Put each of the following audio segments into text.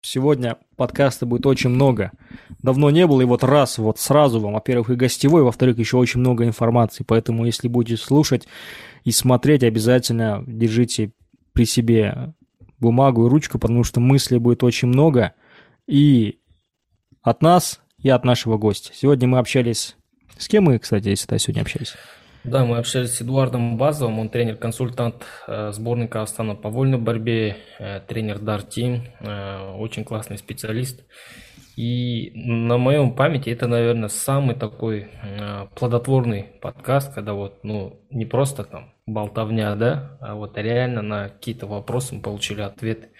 Сегодня подкаста будет очень много. Давно не было, и вот раз, вот сразу вам, во-первых, и гостевой, во-вторых, еще очень много информации. Поэтому, если будете слушать и смотреть, обязательно держите при себе бумагу и ручку, потому что мыслей будет очень много. И от нас, и от нашего гостя. Сегодня мы общались... С кем мы, кстати, если сегодня общались? Да, мы общались с Эдуардом Базовым, он тренер-консультант э, сборной Казахстана по вольной борьбе, э, тренер Дар Тим, э, очень классный специалист. И на моем памяти это, наверное, самый такой плодотворный подкаст, когда вот, ну, не просто там болтовня, да, а вот реально на какие-то вопросы мы получили ответы.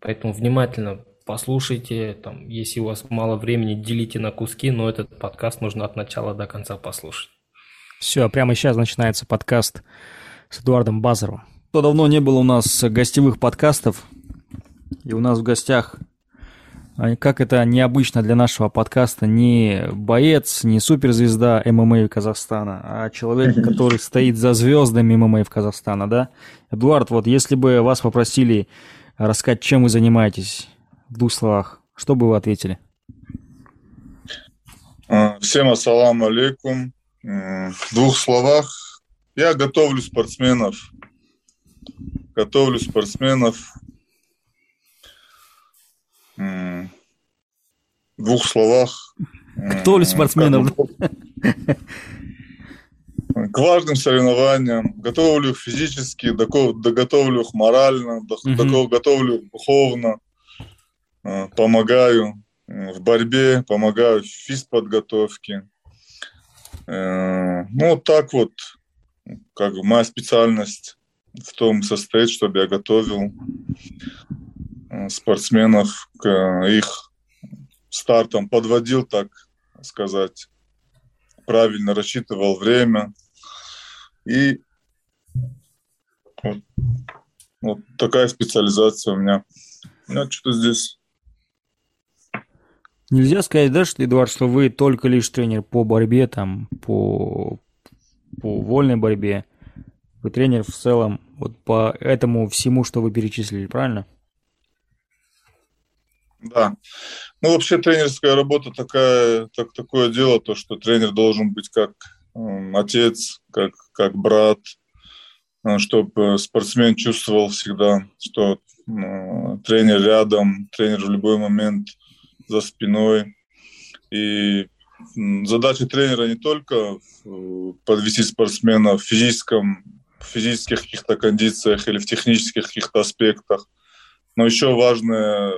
Поэтому внимательно послушайте, там, если у вас мало времени, делите на куски, но этот подкаст нужно от начала до конца послушать. Все, прямо сейчас начинается подкаст с Эдуардом Базаровым. То давно не было у нас гостевых подкастов, и у нас в гостях, а, как это необычно для нашего подкаста, не боец, не суперзвезда ММА Казахстана, а человек, который стоит за звездами ММА в Казахстана, да? Эдуард, вот если бы вас попросили рассказать, чем вы занимаетесь в двух словах, что бы вы ответили? А, всем ассаламу алейкум. В двух словах, я готовлю спортсменов. Готовлю спортсменов. В двух словах. Готовлю спортсменов. К важным соревнованиям. Готовлю их физически, готовлю их морально, готовлю духовно. А, помогаю в борьбе, помогаю в физподготовке. Э, ну, так вот, как моя специальность в том состоит, чтобы я готовил э, спортсменов к их стартам, подводил, так сказать, правильно рассчитывал время. И вот, вот такая специализация у меня. У меня что-то здесь Нельзя сказать, да, что, Эдуард, что вы только лишь тренер по борьбе, там, по, по вольной борьбе. Вы тренер в целом вот по этому всему, что вы перечислили, правильно? Да. Ну, вообще тренерская работа такая, так, такое дело, то, что тренер должен быть как э, отец, как, как брат, э, чтобы спортсмен чувствовал всегда, что э, тренер рядом, тренер в любой момент – за спиной. И задача тренера не только подвести спортсмена в физическом, в физических каких-то кондициях или в технических каких-то аспектах, но еще важная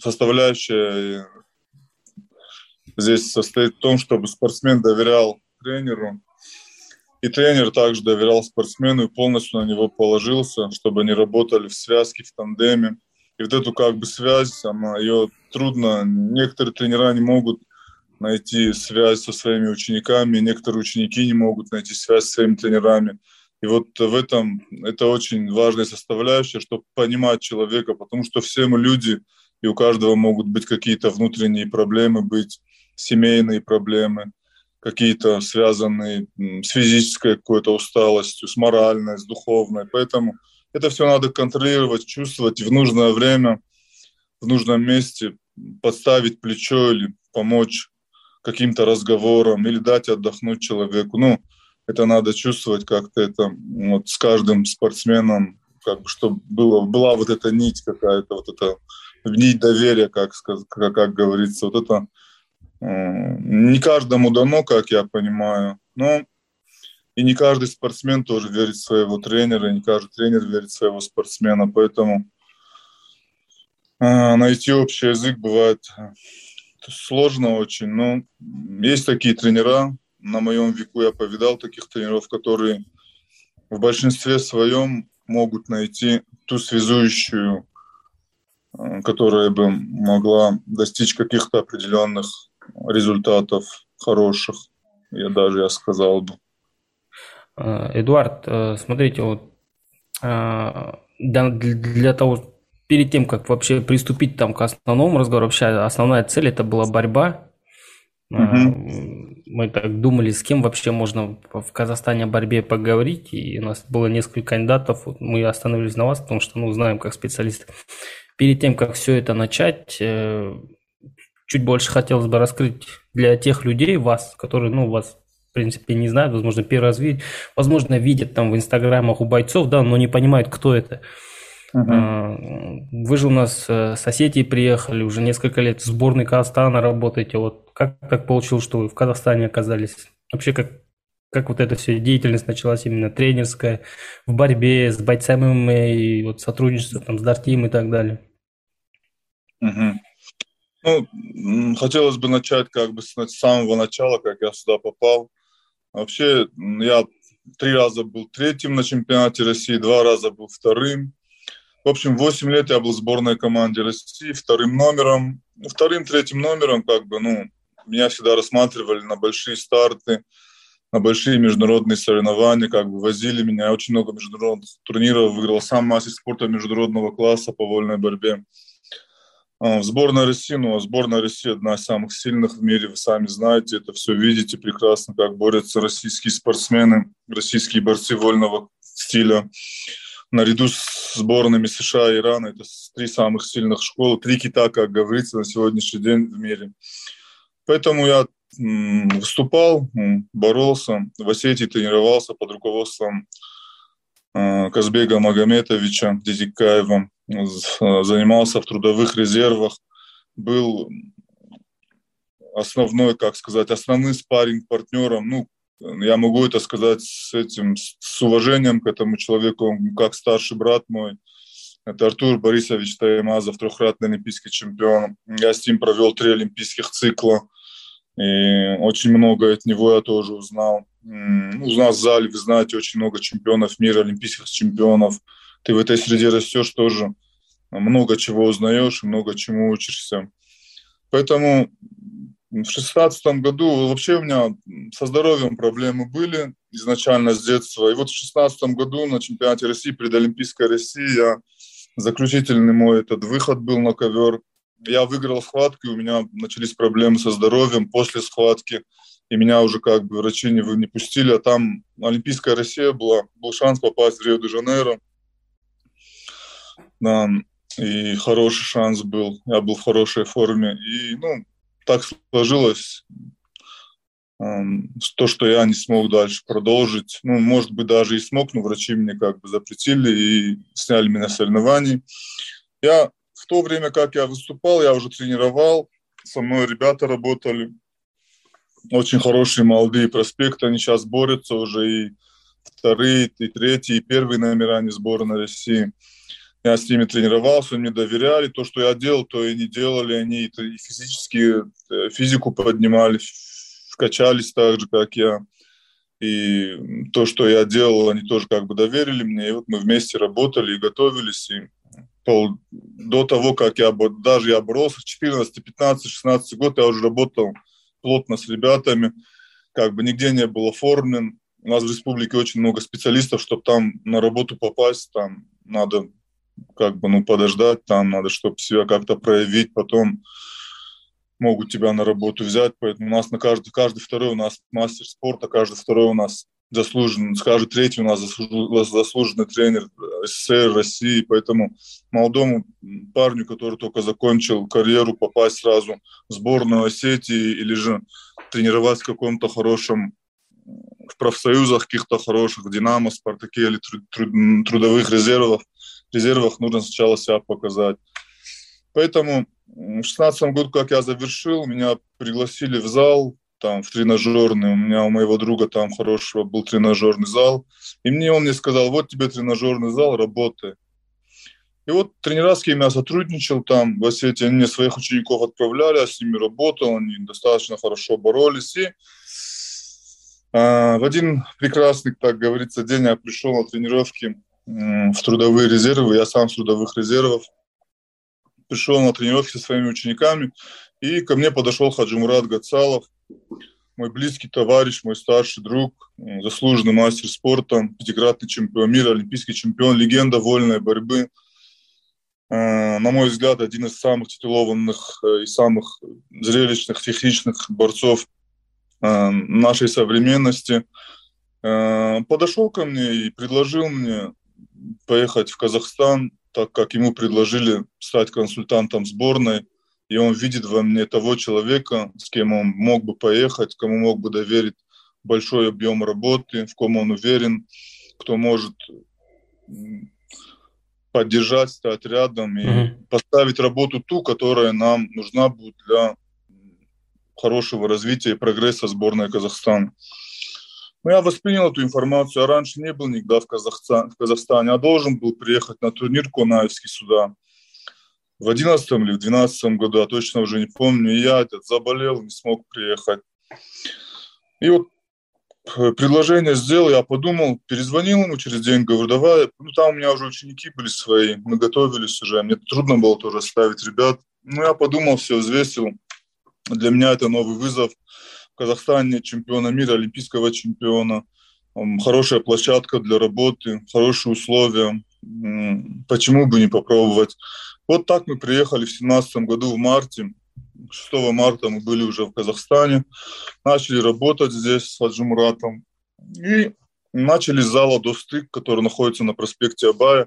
составляющая здесь состоит в том, чтобы спортсмен доверял тренеру, и тренер также доверял спортсмену и полностью на него положился, чтобы они работали в связке, в тандеме. И вот эту как бы связь, она, ее трудно, некоторые тренера не могут найти связь со своими учениками, некоторые ученики не могут найти связь со своими тренерами. И вот в этом это очень важная составляющая, чтобы понимать человека, потому что все мы люди, и у каждого могут быть какие-то внутренние проблемы, быть семейные проблемы, какие-то связанные с физической какой-то усталостью, с моральной, с духовной. Поэтому это все надо контролировать, чувствовать в нужное время, в нужном месте, подставить плечо или помочь каким-то разговором или дать отдохнуть человеку. Ну, это надо чувствовать как-то это вот с каждым спортсменом, как бы, чтобы было, была вот эта нить какая-то, вот эта нить доверия, как, как, как говорится. Вот это э, не каждому дано, как я понимаю, но и не каждый спортсмен тоже верит в своего тренера, не каждый тренер верит в своего спортсмена. Поэтому э, найти общий язык бывает э, сложно очень. Но есть такие тренера. На моем веку я повидал таких тренеров, которые в большинстве своем могут найти ту связующую, э, которая бы могла достичь каких-то определенных результатов хороших, я даже я сказал бы. Э, Эдуард, э, смотрите, вот э, для, того, перед тем, как вообще приступить там к основному разговору, вообще основная цель это была борьба. Угу. Мы так думали, с кем вообще можно в Казахстане о борьбе поговорить, и у нас было несколько кандидатов. Мы остановились на вас, потому что, ну, знаем как специалист. перед тем, как все это начать, чуть больше хотелось бы раскрыть для тех людей, вас, которые, ну, вас, в принципе, не знают, возможно, первый раз видят, возможно, видят там в инстаграмах у бойцов, да, но не понимают, кто это. Uh-huh. Вы же у нас э, с Осетии приехали, уже несколько лет в сборной Казахстана работаете. Вот как так получилось, что вы в Казахстане оказались? Вообще, как, как вот эта вся деятельность началась именно тренерская, в борьбе с бойцами и вот сотрудничество там с Дартим и так далее? Uh-huh. Ну, хотелось бы начать как бы с самого начала, как я сюда попал. Вообще, я три раза был третьим на чемпионате России, два раза был вторым. В общем, 8 лет я был в сборной команде России, вторым номером. Ну, вторым, третьим номером, как бы, ну, меня всегда рассматривали на большие старты, на большие международные соревнования, как бы возили меня. Я очень много международных турниров выиграл, сам мастер спорта международного класса по вольной борьбе. А, в сборной России, ну, а сборная России одна из самых сильных в мире, вы сами знаете, это все видите прекрасно, как борются российские спортсмены, российские борцы вольного стиля. Наряду с сборными США и Ирана, это три самых сильных школы, три кита, как говорится, на сегодняшний день в мире. Поэтому я выступал, боролся, в Осетии тренировался под руководством а, Казбега Магометовича Дизикаева, занимался в трудовых резервах, был основной, как сказать, основным спарринг партнером. Ну, я могу это сказать с этим, с уважением к этому человеку, как старший брат мой. Это Артур Борисович Таимазов, трехкратный олимпийский чемпион. Я с ним провел три олимпийских цикла. И очень много от него я тоже узнал. У нас в зале, вы знаете, очень много чемпионов мира, олимпийских чемпионов. Ты в этой среде растешь тоже, много чего узнаешь, много чему учишься. Поэтому в шестнадцатом году вообще у меня со здоровьем проблемы были изначально с детства. И вот в шестнадцатом году на чемпионате России, перед Олимпийской Россией, я заключительный мой этот выход был на ковер. Я выиграл схватку, и у меня начались проблемы со здоровьем после схватки и меня уже как бы врачи не, не пустили, а там Олимпийская Россия была, был шанс попасть в Рио-де-Жанейро. Да, и хороший шанс был, я был в хорошей форме. И, ну, так сложилось, то, что я не смог дальше продолжить. Ну, может быть, даже и смог, но врачи мне как бы запретили и сняли меня с соревнований. Я в то время, как я выступал, я уже тренировал, со мной ребята работали, очень хорошие молодые проспекты, они сейчас борются уже и вторые, и третьи, и первые номера не сборной России. Я с ними тренировался, мне доверяли. То, что я делал, то и не делали. Они и физически, э, физику поднимали, качались так же, как я. И то, что я делал, они тоже как бы доверили мне. И вот мы вместе работали и готовились. И пол, до того, как я даже я боролся, 14, 15, 16 год я уже работал плотно с ребятами, как бы нигде не был оформлен. У нас в республике очень много специалистов, чтобы там на работу попасть, там надо как бы, ну, подождать, там надо, чтобы себя как-то проявить, потом могут тебя на работу взять, поэтому у нас на каждый, каждый второй у нас мастер спорта, каждый второй у нас заслуженный, каждый третий у нас заслуженный тренер СССР, России, поэтому молодому парню, который только закончил карьеру, попасть сразу в сборную Осетии или же тренировать в каком-то хорошем в профсоюзах каких-то хороших, Динамо, Спартаке или труд, труд, трудовых резервах, резервах нужно сначала себя показать. Поэтому в 16 году, как я завершил, меня пригласили в зал, там в тренажерный. У меня у моего друга там хорошего был тренажерный зал. И мне он мне сказал, вот тебе тренажерный зал, работай. И вот тренера, с кем я сотрудничал там в Осетии, они мне своих учеников отправляли, я с ними работал, они достаточно хорошо боролись. И а, в один прекрасный, так говорится, день я пришел на тренировки в трудовые резервы, я сам с трудовых резервов. Пришел на тренировки со своими учениками, и ко мне подошел Хаджимурат Гацалов, мой близкий товарищ, мой старший друг, заслуженный мастер спорта, пятикратный чемпион мира, олимпийский чемпион, легенда вольной борьбы. Э, на мой взгляд, один из самых титулованных э, и самых зрелищных, техничных борцов э, нашей современности. Подошел ко мне и предложил мне поехать в Казахстан так как ему предложили стать консультантом сборной, и он видит во мне того человека, с кем он мог бы поехать, кому мог бы доверить большой объем работы, в ком он уверен, кто может поддержать, стать рядом и mm-hmm. поставить работу ту, которая нам нужна будет для хорошего развития и прогресса сборной Казахстана. Ну, я воспринял эту информацию. Я раньше не был никогда в, Казахстан, в Казахстане, а должен был приехать на турнир Конаевский сюда. В 2011 или в 2012 году, я точно уже не помню. И я этот, заболел, не смог приехать. И вот э, предложение сделал, я подумал, перезвонил ему через день, говорю, давай, ну там у меня уже ученики были свои, мы готовились уже, мне трудно было тоже ставить ребят. Ну я подумал, все, взвесил, для меня это новый вызов – Казахстане чемпиона мира, олимпийского чемпиона. Хорошая площадка для работы, хорошие условия. Почему бы не попробовать? Вот так мы приехали в 2017 году в марте. 6 марта мы были уже в Казахстане. Начали работать здесь с Хаджимуратом. И начали с зала Достык, который находится на проспекте Абая.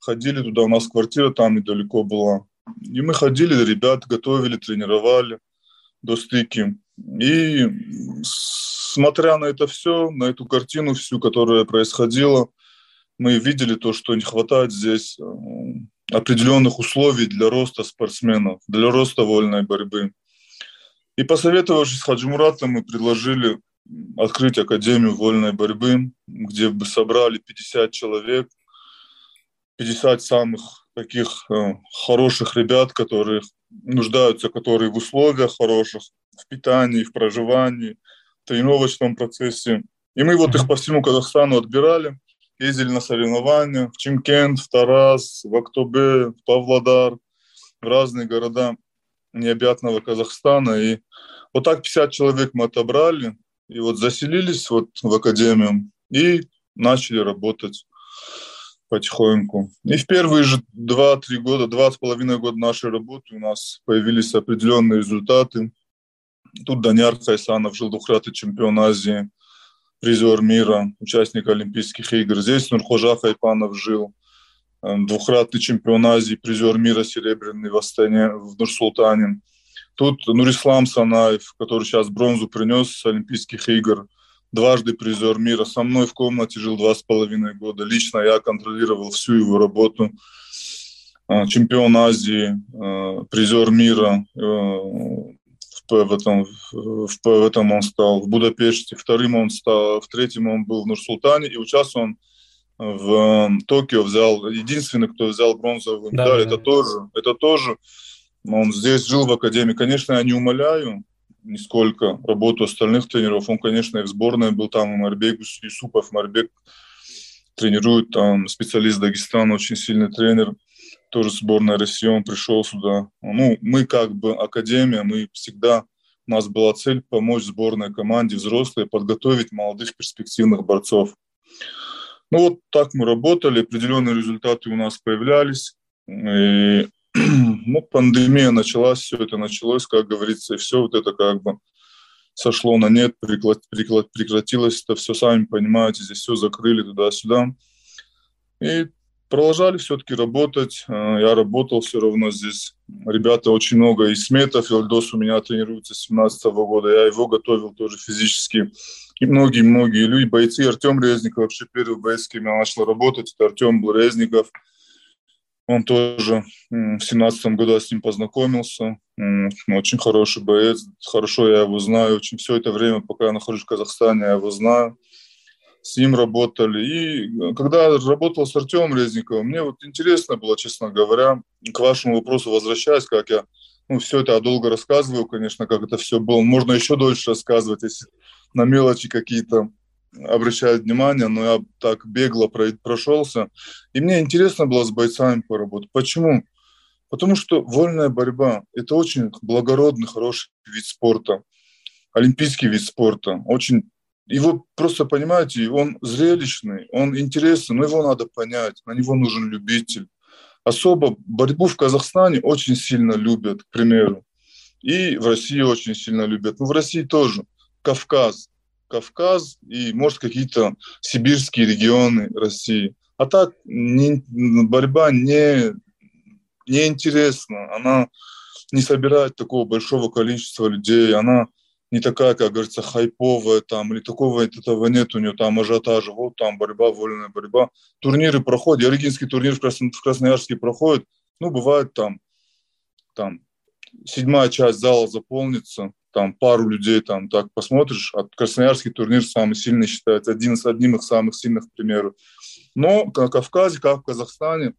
Ходили туда, у нас квартира там недалеко была. И мы ходили, ребят готовили, тренировали Достыки. И смотря на это все, на эту картину всю, которая происходила, мы видели то, что не хватает здесь э, определенных условий для роста спортсменов, для роста вольной борьбы. И посоветовавшись с Хаджимуратом, мы предложили открыть Академию вольной борьбы, где бы собрали 50 человек, 50 самых таких э, хороших ребят, которые нуждаются, которые в условиях хороших, в питании, в проживании, в тренировочном процессе. И мы вот их по всему Казахстану отбирали, ездили на соревнования в Чимкент, в Тарас, в Актобе, в Павлодар, в разные города необъятного Казахстана. И вот так 50 человек мы отобрали, и вот заселились вот в академию и начали работать потихоньку. И в первые же 2-3 года, два с половиной года нашей работы у нас появились определенные результаты. Тут Даниар Хайсанов жил двухкратный чемпион Азии, призер мира, участник Олимпийских игр. Здесь Нурхожа Хайпанов жил, э, двухкратный чемпион Азии, призер мира серебряный в Астане, в Нур-Султане. Тут Нурислам Санаев, который сейчас бронзу принес с Олимпийских игр, дважды призер мира. Со мной в комнате жил два с половиной года. Лично я контролировал всю его работу. Э, чемпион Азии, э, призер мира, в этом, в, в этом он стал в Будапеште, вторым он стал, в третьем он был в Нур-Султане, и участвовал он в эм, Токио взял, единственный, кто взял бронзовую медаль, да, это да. тоже, это тоже, он здесь жил в академии. Конечно, я не умоляю нисколько работу остальных тренеров. Он, конечно, и в сборной был там, Марбек Юсупов, Марбек тренирует там специалист Дагестана, очень сильный тренер тоже сборная России, он пришел сюда. Ну, мы как бы академия, мы всегда, у нас была цель помочь сборной команде взрослой подготовить молодых перспективных борцов. Ну вот так мы работали, определенные результаты у нас появлялись. И, ну, пандемия началась, все это началось, как говорится, и все вот это как бы сошло на нет, прекратилось это все, сами понимаете, здесь все закрыли туда-сюда. И продолжали все-таки работать. Э, я работал все равно здесь. Ребята очень много. И Сметов, и Альдос у меня тренируется с 17 года. Я его готовил тоже физически. И многие-многие люди, бойцы. Артем Резников, вообще первый боец, с кем я начал работать. Это Артем был Резников. Он тоже в 17 году с ним познакомился. Очень хороший боец. Хорошо я его знаю. Очень все это время, пока я нахожусь в Казахстане, я его знаю с ним работали. И когда работал с Артемом Резниковым, мне вот интересно было, честно говоря, к вашему вопросу возвращаясь, как я, ну, все это долго рассказываю, конечно, как это все было. Можно еще дольше рассказывать, если на мелочи какие-то обращают внимание, но я так бегло прошелся. И мне интересно было с бойцами поработать. Почему? Потому что вольная борьба – это очень благородный, хороший вид спорта, олимпийский вид спорта, очень его просто, понимаете, он зрелищный, он интересный, но его надо понять, на него нужен любитель. Особо борьбу в Казахстане очень сильно любят, к примеру. И в России очень сильно любят. Ну, в России тоже. Кавказ. Кавказ и, может, какие-то сибирские регионы России. А так не, борьба не, не интересна, она не собирает такого большого количества людей, она не такая, как говорится, хайповая там, или такого этого нет у нее там ажиотажа, вот там борьба, вольная борьба. Турниры проходят, Ярыгинский турнир в, Красно, в Красноярске проходит, ну, бывает там, там, седьмая часть зала заполнится, там пару людей там так посмотришь, а Красноярский турнир самый сильный считается, один из одним из самых сильных, к примеру. Но на Кавказе, как в Казахстане,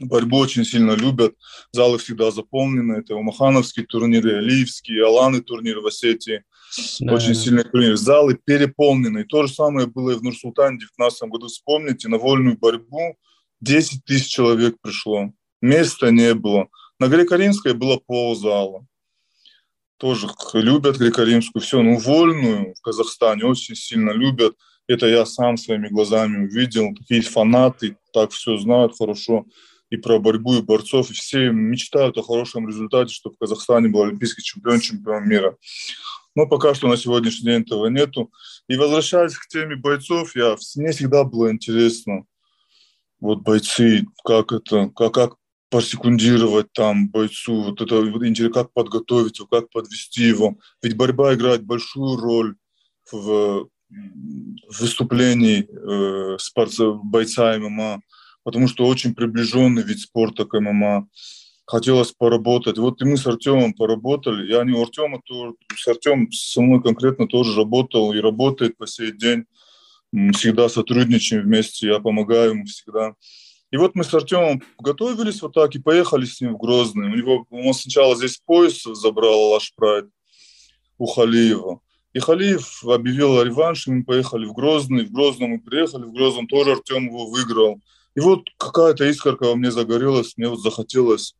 борьбу очень сильно любят. Залы всегда заполнены. Это Умахановские турниры, Алиевские, Аланы турниры в Осетии. Да, очень да. сильные турниры. Залы переполнены. И то же самое было и в Нур-Султане в 2019 году. Вспомните, на вольную борьбу 10 тысяч человек пришло. Места не было. На Греко-Римской было ползала. Тоже любят Греко-Римскую. Все, ну, вольную в Казахстане очень сильно любят. Это я сам своими глазами увидел. Такие фанаты так все знают хорошо и про борьбу, и борцов, и все мечтают о хорошем результате, чтобы в Казахстане был олимпийский чемпион, чемпион мира. Но пока что на сегодняшний день этого нету. И возвращаясь к теме бойцов, я, мне всегда было интересно, вот бойцы, как это, как, как посекундировать там бойцу, вот это интересно, как подготовить его, как подвести его. Ведь борьба играет большую роль в выступлении э, спорт, бойца ММА потому что очень приближенный вид спорта к ММА. Хотелось поработать. Вот и мы с Артемом поработали. Я не у Артема, то с Артемом со мной конкретно тоже работал и работает по сей день. Всегда сотрудничаем вместе, я помогаю ему всегда. И вот мы с Артемом готовились вот так и поехали с ним в Грозный. У него, он сначала здесь пояс забрал Лаш Прайд у Халиева. И Халиев объявил о реванше, мы поехали в Грозный. В Грозном мы приехали, в Грозном тоже Артем его выиграл. И вот какая-то искорка во мне загорелась, мне вот захотелось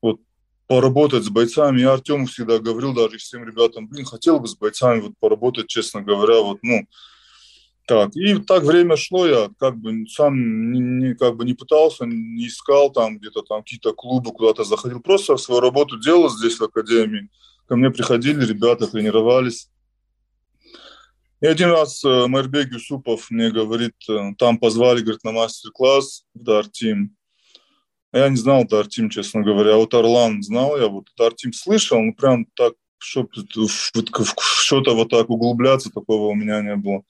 вот поработать с бойцами. Я Артему всегда говорил, даже всем ребятам, блин, хотел бы с бойцами вот поработать, честно говоря, вот, ну, так. И так время шло, я как бы сам не, не, как бы не пытался, не искал там где-то там какие-то клубы, куда-то заходил. Просто свою работу делал здесь в академии. Ко мне приходили ребята, тренировались. И один раз э, Майрбек Юсупов мне говорит, э, там позвали, говорит, на мастер-класс в Дартим. Я не знал Дартим, честно говоря. А вот Орлан знал я, вот Дартим слышал, но прям так, что-то вот так углубляться, такого у меня не было.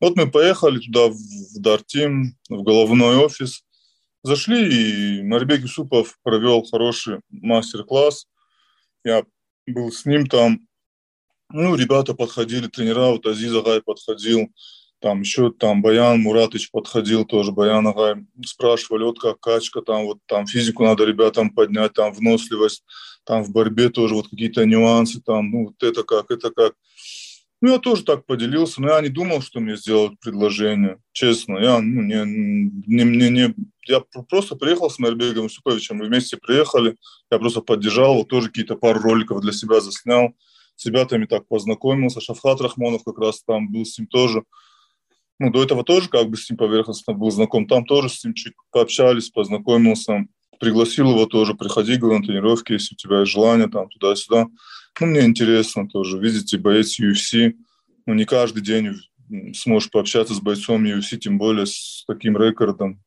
Вот мы поехали туда, в Дартим, в головной офис. Зашли, и Марбек Юсупов провел хороший мастер-класс. Я был с ним там, ну, ребята подходили, тренера, вот Азиз Агай подходил, там еще там Баян Муратыч подходил тоже, Баян Агай, спрашивали, вот как качка, там вот там физику надо ребятам поднять, там выносливость, там в борьбе тоже вот какие-то нюансы, там, ну, вот это как, это как. Ну, я тоже так поделился, но я не думал, что мне сделают предложение, честно. Я, ну, не, не, не, не, я просто приехал с Мербегом Суковичем, мы вместе приехали, я просто поддержал, вот тоже какие-то пару роликов для себя заснял, с ребятами так познакомился. Шафхат Рахмонов как раз там был с ним тоже. Ну, до этого тоже как бы с ним поверхностно был знаком. Там тоже с ним чуть пообщались, познакомился. Пригласил его тоже, приходи, говорю, на тренировки, если у тебя есть желание, там, туда-сюда. Ну, мне интересно тоже. Видите, боец UFC. Ну, не каждый день сможешь пообщаться с бойцом UFC, тем более с таким рекордом.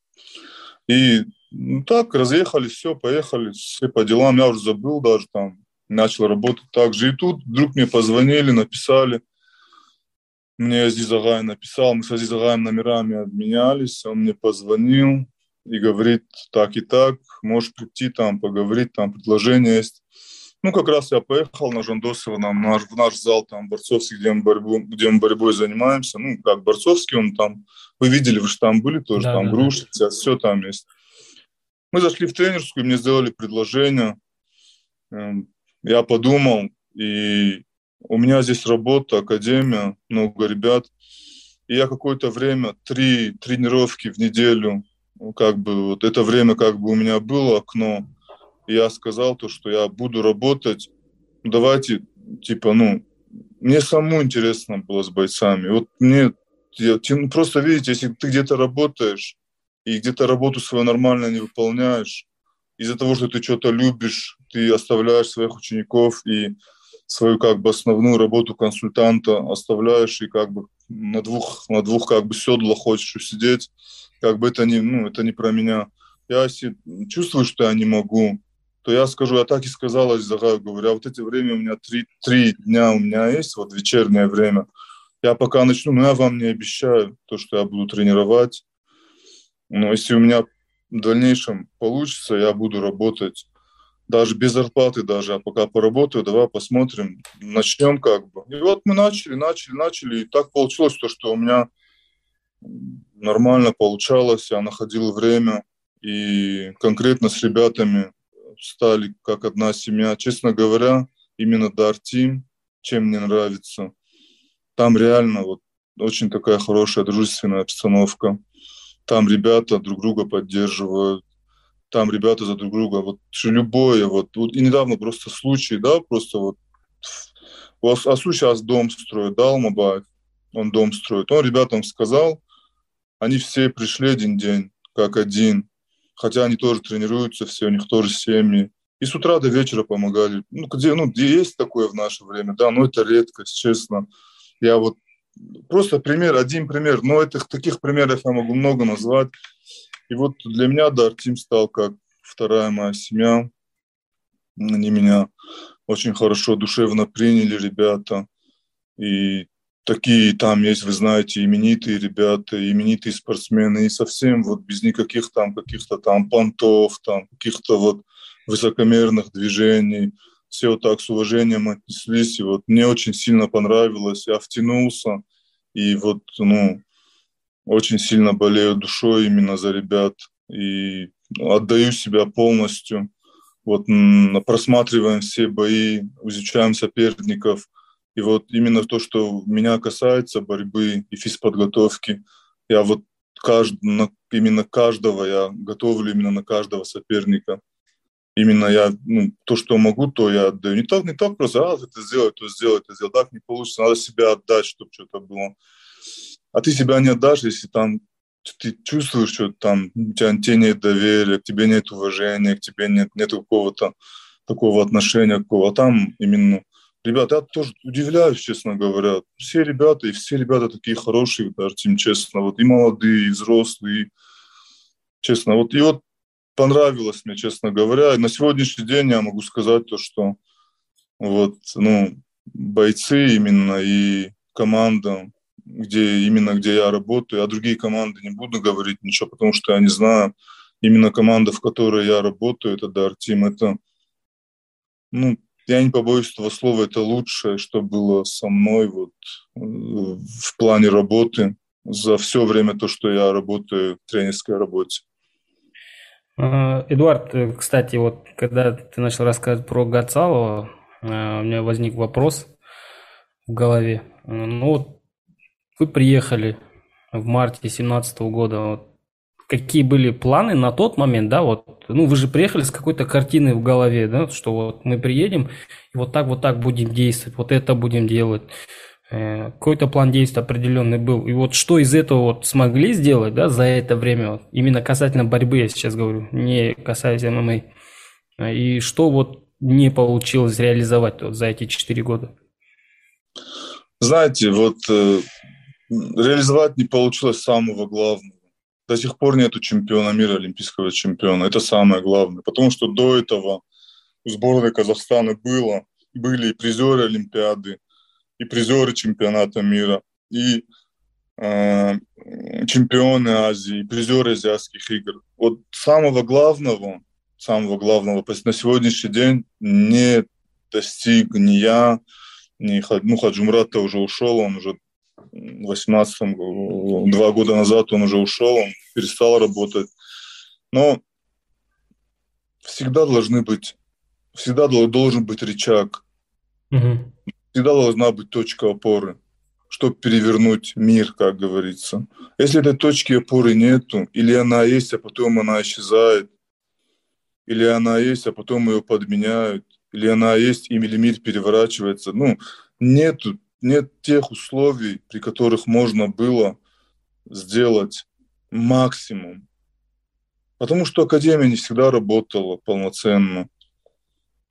И ну, так, разъехались, все, поехали, все по делам. Я уже забыл даже там, начал работать так же. И тут вдруг мне позвонили, написали. Мне Азиз Агай написал, мы с Азиз Агаем номерами обменялись, он мне позвонил и говорит, так и так, можешь прийти там, поговорить, там предложение есть. Ну, как раз я поехал на Жандосово, на наш, в наш зал там борцовский, где мы, борьбу, где мы борьбой занимаемся. Ну, как борцовский, он там, вы видели, вы же там были тоже, да, там да, груши, да. все там есть. Мы зашли в тренерскую, мне сделали предложение. Я подумал, и у меня здесь работа, академия, много ребят. И я какое-то время, три тренировки в неделю, ну, как бы вот это время как бы у меня было окно. И я сказал то, что я буду работать. Давайте, типа, ну, мне самому интересно было с бойцами. Вот мне я, ну, просто видите, если ты где-то работаешь и где-то работу свою нормально не выполняешь, из-за того, что ты что-то любишь, ты оставляешь своих учеников и свою как бы основную работу консультанта оставляешь и как бы на двух, на двух как бы седлах хочешь сидеть. как бы это не, ну, это не про меня. Я если чувствую, что я не могу, то я скажу, я так и сказала Загаю, говорю, а вот эти время у меня три, три дня у меня есть, вот вечернее время. Я пока начну, но я вам не обещаю то, что я буду тренировать. Но если у меня в дальнейшем получится, я буду работать даже без зарплаты даже, а пока поработаю, давай посмотрим, начнем как бы. И вот мы начали, начали, начали, и так получилось то, что у меня нормально получалось, я находил время, и конкретно с ребятами стали как одна семья. Честно говоря, именно Дар Тим, чем мне нравится, там реально вот очень такая хорошая дружественная обстановка. Там ребята друг друга поддерживают, там ребята за друг друга, вот любое, вот, вот и недавно просто случай, да, просто вот, Асу сейчас дом строит, да, Алмабаев, он дом строит, он ребятам сказал, они все пришли один день, как один, хотя они тоже тренируются все, у них тоже семьи, и с утра до вечера помогали, ну, где, ну, где есть такое в наше время, да, но это редкость, честно, я вот просто пример, один пример, но этих таких примеров я могу много назвать, и вот для меня, да, Артем стал как вторая моя семья. Они меня очень хорошо, душевно приняли ребята. И такие там есть, вы знаете, именитые ребята, именитые спортсмены, и совсем вот без никаких там каких-то там понтов, там каких-то вот высокомерных движений. Все вот так с уважением отнеслись, и вот мне очень сильно понравилось, я втянулся, и вот, ну, очень сильно болею душой именно за ребят и отдаю себя полностью. Вот просматриваем все бои, изучаем соперников. И вот именно то, что меня касается борьбы и физподготовки, я вот кажд, именно каждого, я готовлю именно на каждого соперника. Именно я, ну, то, что могу, то я отдаю. Не так, не так просто, а, это сделать, то сделать, это сделать. Так не получится, надо себя отдать, чтобы что-то было а ты себя не отдашь, если там ты чувствуешь, что там у тебя нет доверия, к тебе нет уважения, к тебе нет, нет какого-то такого отношения, какого. А там именно, ребята, я тоже удивляюсь, честно говоря. Все ребята, и все ребята такие хорошие, даже тем честно, вот и молодые, и взрослые, и, честно. Вот и вот понравилось мне, честно говоря. И на сегодняшний день я могу сказать то, что вот, ну, бойцы именно и команда, где именно где я работаю, а другие команды не буду говорить ничего, потому что я не знаю. Именно команда, в которой я работаю, это Дар Тим, это, ну, я не побоюсь этого слова, это лучшее, что было со мной вот э, в плане работы за все время то, что я работаю в тренерской работе. А, Эдуард, э, кстати, вот когда ты начал рассказывать про Гацалова, э, у меня возник вопрос в голове. Ну вот вы приехали в марте 2017 года. Вот. Какие были планы на тот момент, да, вот, ну, вы же приехали с какой-то картиной в голове, да, что вот мы приедем, и вот так вот так будем действовать, вот это будем делать. Э, какой-то план действий определенный был. И вот что из этого вот смогли сделать, да, за это время, вот, именно касательно борьбы, я сейчас говорю, не касаясь ММА. И что вот не получилось реализовать вот за эти четыре года? Знаете, вот э, реализовать не получилось самого главного. До сих пор нету чемпиона мира, олимпийского чемпиона. Это самое главное. Потому что до этого у сборной Казахстана было, были и призеры Олимпиады, и призеры чемпионата мира, и э, чемпионы Азии, и призеры азиатских игр. Вот самого главного, самого главного на сегодняшний день не достиг ни я, ни ну, Хаджумрат-то уже ушел, он уже 18 два года назад он уже ушел, он перестал работать. Но всегда должны быть, всегда должен быть рычаг, угу. всегда должна быть точка опоры, чтобы перевернуть мир, как говорится. Если этой точки опоры нету, или она есть, а потом она исчезает, или она есть, а потом ее подменяют, или она есть, или мир переворачивается, ну, нету нет тех условий, при которых можно было сделать максимум. Потому что Академия не всегда работала полноценно.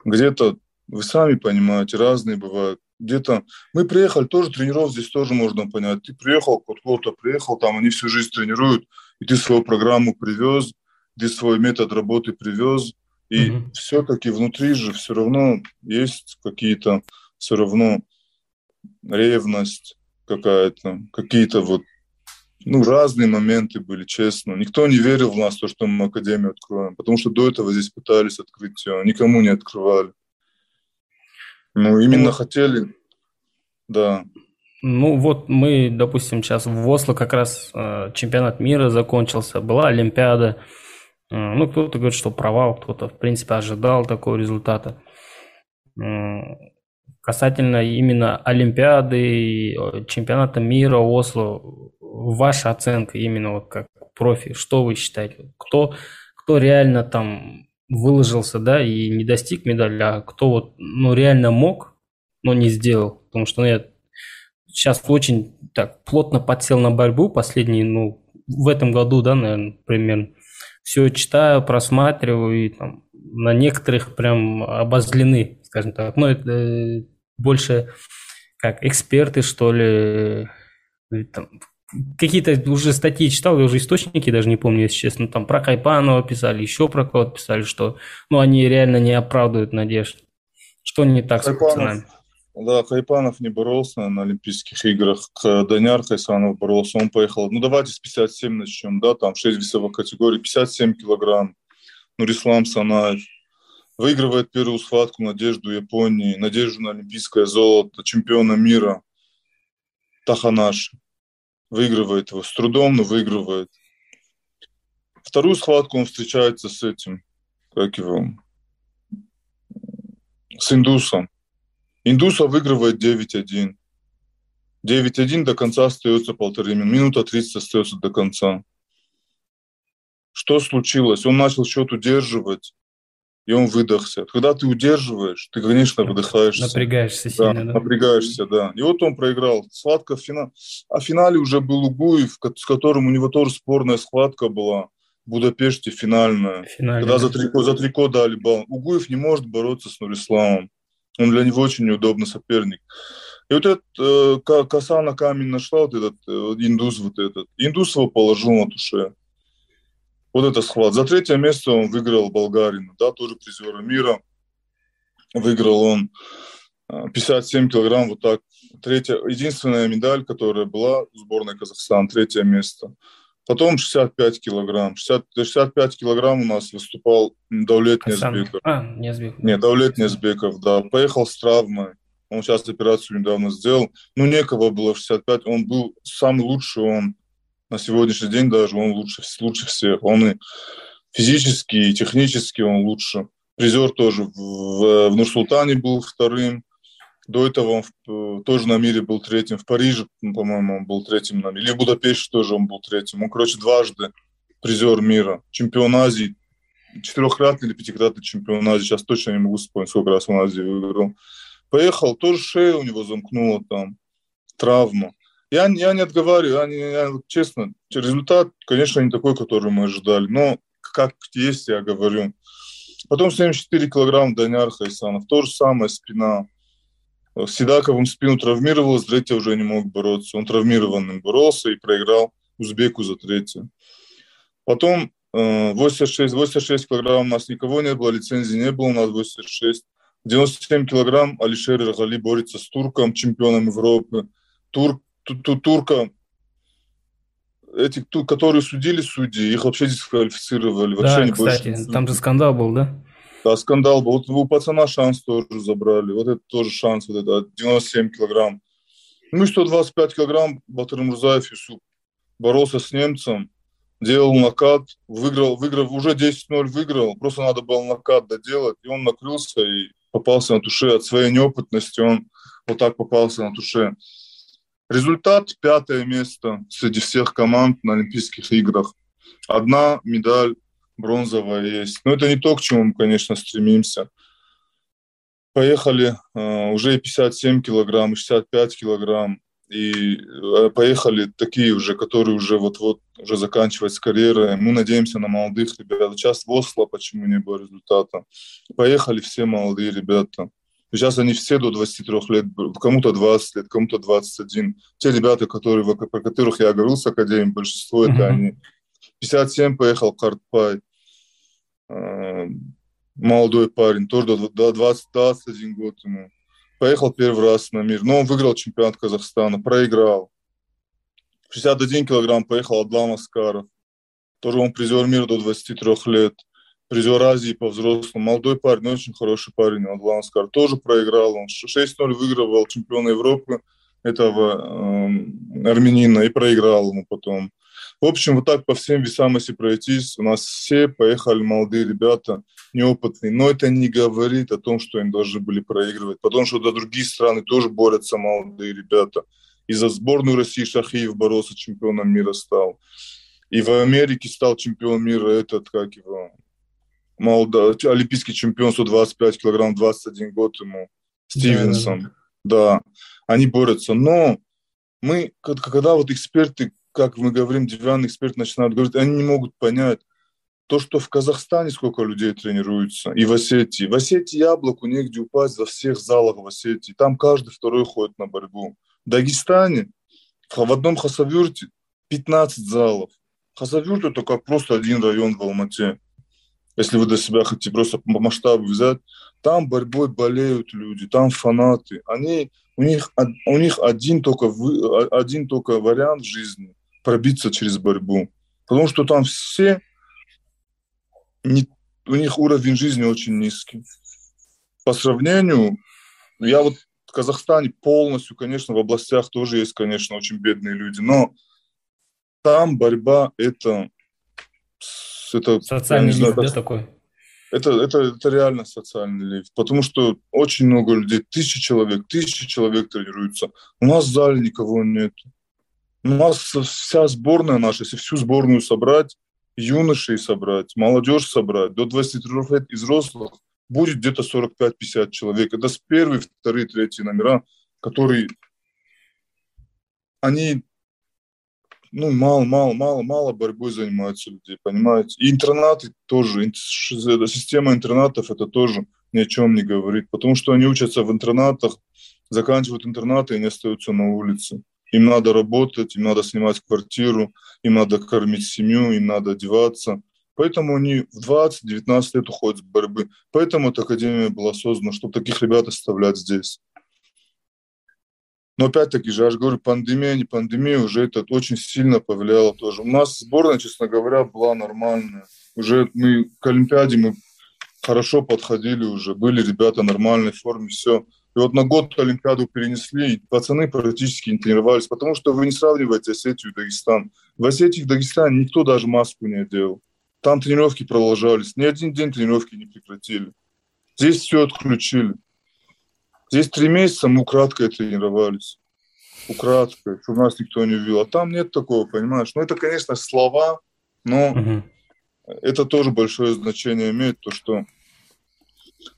Где-то, вы сами понимаете, разные бывают. Где-то мы приехали, тоже тренеров здесь тоже можно понять. Ты приехал, кто-то приехал, там они всю жизнь тренируют, и ты свою программу привез, ты свой метод работы привез, и mm-hmm. все-таки внутри же все равно есть какие-то, все равно ревность какая-то, какие-то вот, ну, разные моменты были, честно. Никто не верил в нас, то, что мы Академию откроем, потому что до этого здесь пытались открыть ее, никому не открывали. Ну, именно ну, хотели, да. Ну вот мы, допустим, сейчас в Осло как раз э, чемпионат мира закончился, была Олимпиада. Э, ну, кто-то говорит, что провал, кто-то, в принципе, ожидал такого результата. Э, касательно именно Олимпиады, э, чемпионата мира Осло, ваша оценка именно вот как профи, что вы считаете? Кто, кто реально там выложился, да, и не достиг медали, а кто вот, ну, реально мог, но не сделал. Потому что ну, я сейчас очень так плотно подсел на борьбу последние, ну, в этом году, да, наверное, примерно. Все читаю, просматриваю, и там на некоторых прям обозлены, скажем так. Ну, это э, больше как эксперты, что ли, там, какие-то уже статьи читал, я уже источники даже не помню, если честно, там про Кайпанова писали, еще про кого-то писали, что ну, они реально не оправдывают надежд. Что не так Хайпанов, с пацанами? Да, Хайпанов не боролся на Олимпийских играх, Даняр Хайсанов боролся, он поехал, ну давайте с 57 начнем, да, там 6 весовых категорий, 57 килограмм, Нурислам Санаев, выигрывает первую схватку Надежду Японии, Надежду на олимпийское золото, чемпиона мира Таханаши выигрывает его. С трудом, но выигрывает. Вторую схватку он встречается с этим, как его, с индусом. Индуса выигрывает 9-1. 9-1 до конца остается полторы минуты. Минута 30 остается до конца. Что случилось? Он начал счет удерживать и он выдохся. Когда ты удерживаешь, ты, конечно, выдыхаешься. Напрягаешься сильно, да? да? Напрягаешься, да. И вот он проиграл. Схватка в финале. А в финале уже был Угуев, с которым у него тоже спорная схватка была. В Будапеште финальная. Финальная. Когда за трико, за трико дали бал. Угуев не может бороться с Нурисламом. Он для него очень неудобный соперник. И вот этот э, коса на камень нашла, вот этот э, индус вот этот. Индус его положил на туше. Вот это схват. За третье место он выиграл Болгарина, да, тоже призера мира. Выиграл он 57 а, килограмм, вот так. Третья, единственная медаль, которая была в сборной Казахстана, третье место. Потом 65 килограмм. 60, 65 килограмм у нас выступал Даулет Незбеков. А, Незбеков. Нет, Даулет Незбеков, да. Поехал с травмой. Он сейчас операцию недавно сделал. Ну, некого было в 65. Он был самый лучший, он на сегодняшний день даже он лучше, лучше всех. Он и физически, и технически он лучше. Призер тоже в, в Нур-Султане был вторым. До этого он в, тоже на мире был третьим. В Париже, по-моему, он был третьим на мире. Или в Будапеште тоже он был третьим. Он, короче, дважды призер мира. Чемпион Азии. Четырехкратный или пятикратный чемпион Азии. Сейчас точно не могу вспомнить, сколько раз он Азии выиграл. Поехал, тоже шея у него замкнула там. Травма. Я, я не отговариваю, я, не, я, честно, результат, конечно, не такой, который мы ожидали, но как есть, я говорю. Потом 74 килограмм Даняр Хайсанов, то же самое, спина. С Седаковым спину травмировал, с третьего уже не мог бороться. Он травмированным боролся и проиграл Узбеку за третье. Потом 86, э, 86 килограмм у нас никого не было, лицензии не было, у нас 86. 97 килограмм Алишер Рагали борется с турком, чемпионом Европы. Турк турка, эти, которые судили судьи, их вообще дисквалифицировали. Вообще да, не кстати, больше там же скандал был, да? Да, скандал был. Вот у пацана шанс тоже забрали. Вот это тоже шанс, вот это 97 килограмм. Ну и 125 килограмм Батыр Мурзаев Юсуп боролся с немцем, делал накат, выиграл, выиграл, уже 10-0 выиграл, просто надо было накат доделать, и он накрылся и попался на туше. От своей неопытности он вот так попался на туше. Результат – пятое место среди всех команд на Олимпийских играх. Одна медаль бронзовая есть. Но это не то, к чему мы, конечно, стремимся. Поехали э, уже 57 килограмм, и 65 килограмм. И э, поехали такие уже, которые уже вот-вот уже заканчивать с карьерой. Мы надеемся на молодых ребят. Сейчас в Осло почему не было результата. Поехали все молодые ребята. Сейчас они все до 23 лет, кому-то 20 лет, кому-то 21. Те ребята, которые, про которых я говорил с Академией, большинство mm-hmm. это они 57 поехал Картпай, э, молодой парень, тоже до 20, 21 год ему. Поехал первый раз на мир, но он выиграл чемпионат Казахстана, проиграл. 61 килограмм поехал Адлам Аскаров. Тоже он призер мира до 23 лет. Призер Азии по взрослым. Молодой парень, очень хороший парень. Адлам Аскаров тоже проиграл. Он 6-0 выигрывал чемпиона Европы этого э, армянина и проиграл ему потом. В общем, вот так по всем весам, если пройтись, у нас все поехали молодые ребята, неопытные. Но это не говорит о том, что им должны были проигрывать, потому что до другие страны тоже борются молодые ребята. И за сборную России Шахиев боролся, чемпионом мира стал. И в Америке стал чемпион мира этот, как его, молодой, олимпийский чемпион 125 килограмм, 21 год ему, Стивенсон. Да, да. они борются. Но мы, когда вот эксперты как мы говорим, деревянный эксперт начинают говорить, они не могут понять, то, что в Казахстане сколько людей тренируются, и в Осетии. В Осетии яблоку негде упасть во всех залах в Осетии. Там каждый второй ходит на борьбу. В Дагестане, в одном Хасавюрте 15 залов. Хасавюрт – это как просто один район в Алмате. Если вы для себя хотите просто по масштабу взять, там борьбой болеют люди, там фанаты. Они, у, них, у них один только, один только вариант жизни – пробиться через борьбу. Потому что там все, не, у них уровень жизни очень низкий. По сравнению, я вот в Казахстане полностью, конечно, в областях тоже есть, конечно, очень бедные люди, но там борьба это... это Социальный лифт, да, такой? Это, это, это реально социальный лифт, потому что очень много людей, тысячи человек, тысячи человек тренируются. У нас в зале никого нет. У нас вся сборная наша, если всю сборную собрать, юношей собрать, молодежь собрать, до 23 лет из взрослых, будет где-то 45-50 человек. Это с первые, вторые, третьи номера, которые, они, ну, мало, мало, мало, мало борьбой занимаются люди, понимаете? И интернаты тоже, система интернатов, это тоже ни о чем не говорит, потому что они учатся в интернатах, заканчивают интернаты и не остаются на улице. Им надо работать, им надо снимать квартиру, им надо кормить семью, им надо одеваться. Поэтому они в 20-19 лет уходят с борьбы. Поэтому эта академия была создана, чтобы таких ребят оставлять здесь. Но опять-таки же, я же говорю, пандемия, не пандемия, уже это очень сильно повлияло тоже. У нас сборная, честно говоря, была нормальная. Уже мы к Олимпиаде мы хорошо подходили уже, были ребята в нормальной форме, все. И вот на год Олимпиаду перенесли, и пацаны практически не тренировались, потому что вы не сравниваете Осетию и Дагестан. В Осетии и в Дагестане никто даже маску не одел. Там тренировки продолжались. Ни один день тренировки не прекратили. Здесь все отключили. Здесь три месяца мы украдкой тренировались. Украдкой, чтобы нас никто не увидел. А там нет такого, понимаешь? Ну, это, конечно, слова, но угу. это тоже большое значение имеет, то, что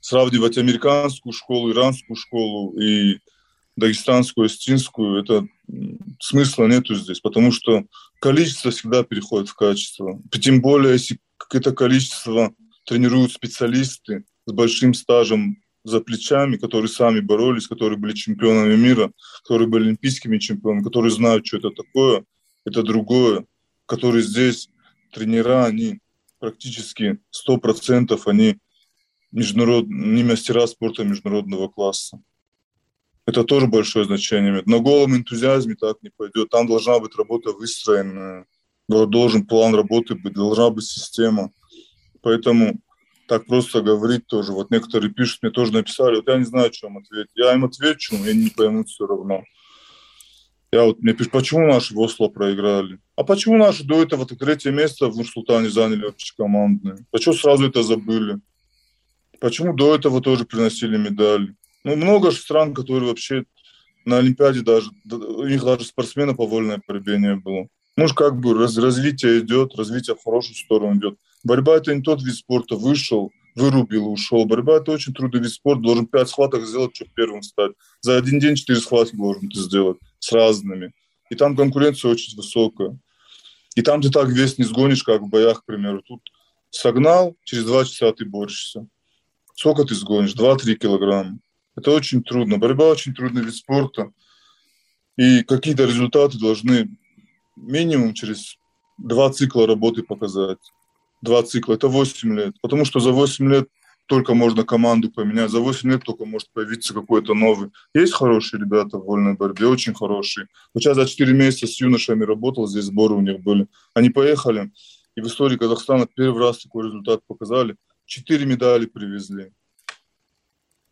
сравнивать американскую школу, иранскую школу и дагестанскую, остинскую, это смысла нету здесь, потому что количество всегда переходит в качество. Тем более, если это количество тренируют специалисты с большим стажем за плечами, которые сами боролись, которые были чемпионами мира, которые были олимпийскими чемпионами, которые знают, что это такое, это другое, которые здесь тренера, они практически 100% они международ... не мастера спорта международного класса. Это тоже большое значение имеет. На голом энтузиазме так не пойдет. Там должна быть работа выстроенная, должен план работы быть, должна быть система. Поэтому так просто говорить тоже. Вот некоторые пишут, мне тоже написали, вот я не знаю, что им ответить. Я им отвечу, но они не поймут все равно. Я вот мне пишут, почему наши в Осло проиграли? А почему наши до этого третье место в Нур-Султане заняли общекомандные? Почему сразу это забыли? Почему до этого тоже приносили медали? Ну, много же стран, которые вообще на Олимпиаде даже, у них даже спортсмена по вольной борьбе не было. Ну, как бы раз, развитие идет, развитие в хорошую сторону идет. Борьба – это не тот вид спорта. Вышел, вырубил, ушел. Борьба – это очень трудный вид спорта. Должен пять схваток сделать, чтобы первым стать. За один день четыре схватки должен ты сделать с разными. И там конкуренция очень высокая. И там ты так вес не сгонишь, как в боях, к примеру. Тут согнал, через два часа ты борешься. Сколько ты сгонишь? 2-3 килограмма. Это очень трудно. Борьба очень трудный вид спорта. И какие-то результаты должны минимум через два цикла работы показать. Два цикла – это 8 лет. Потому что за 8 лет только можно команду поменять. За 8 лет только может появиться какой-то новый. Есть хорошие ребята в вольной борьбе, очень хорошие. Вот сейчас за 4 месяца с юношами работал, здесь сборы у них были. Они поехали, и в истории Казахстана первый раз такой результат показали. Четыре медали привезли.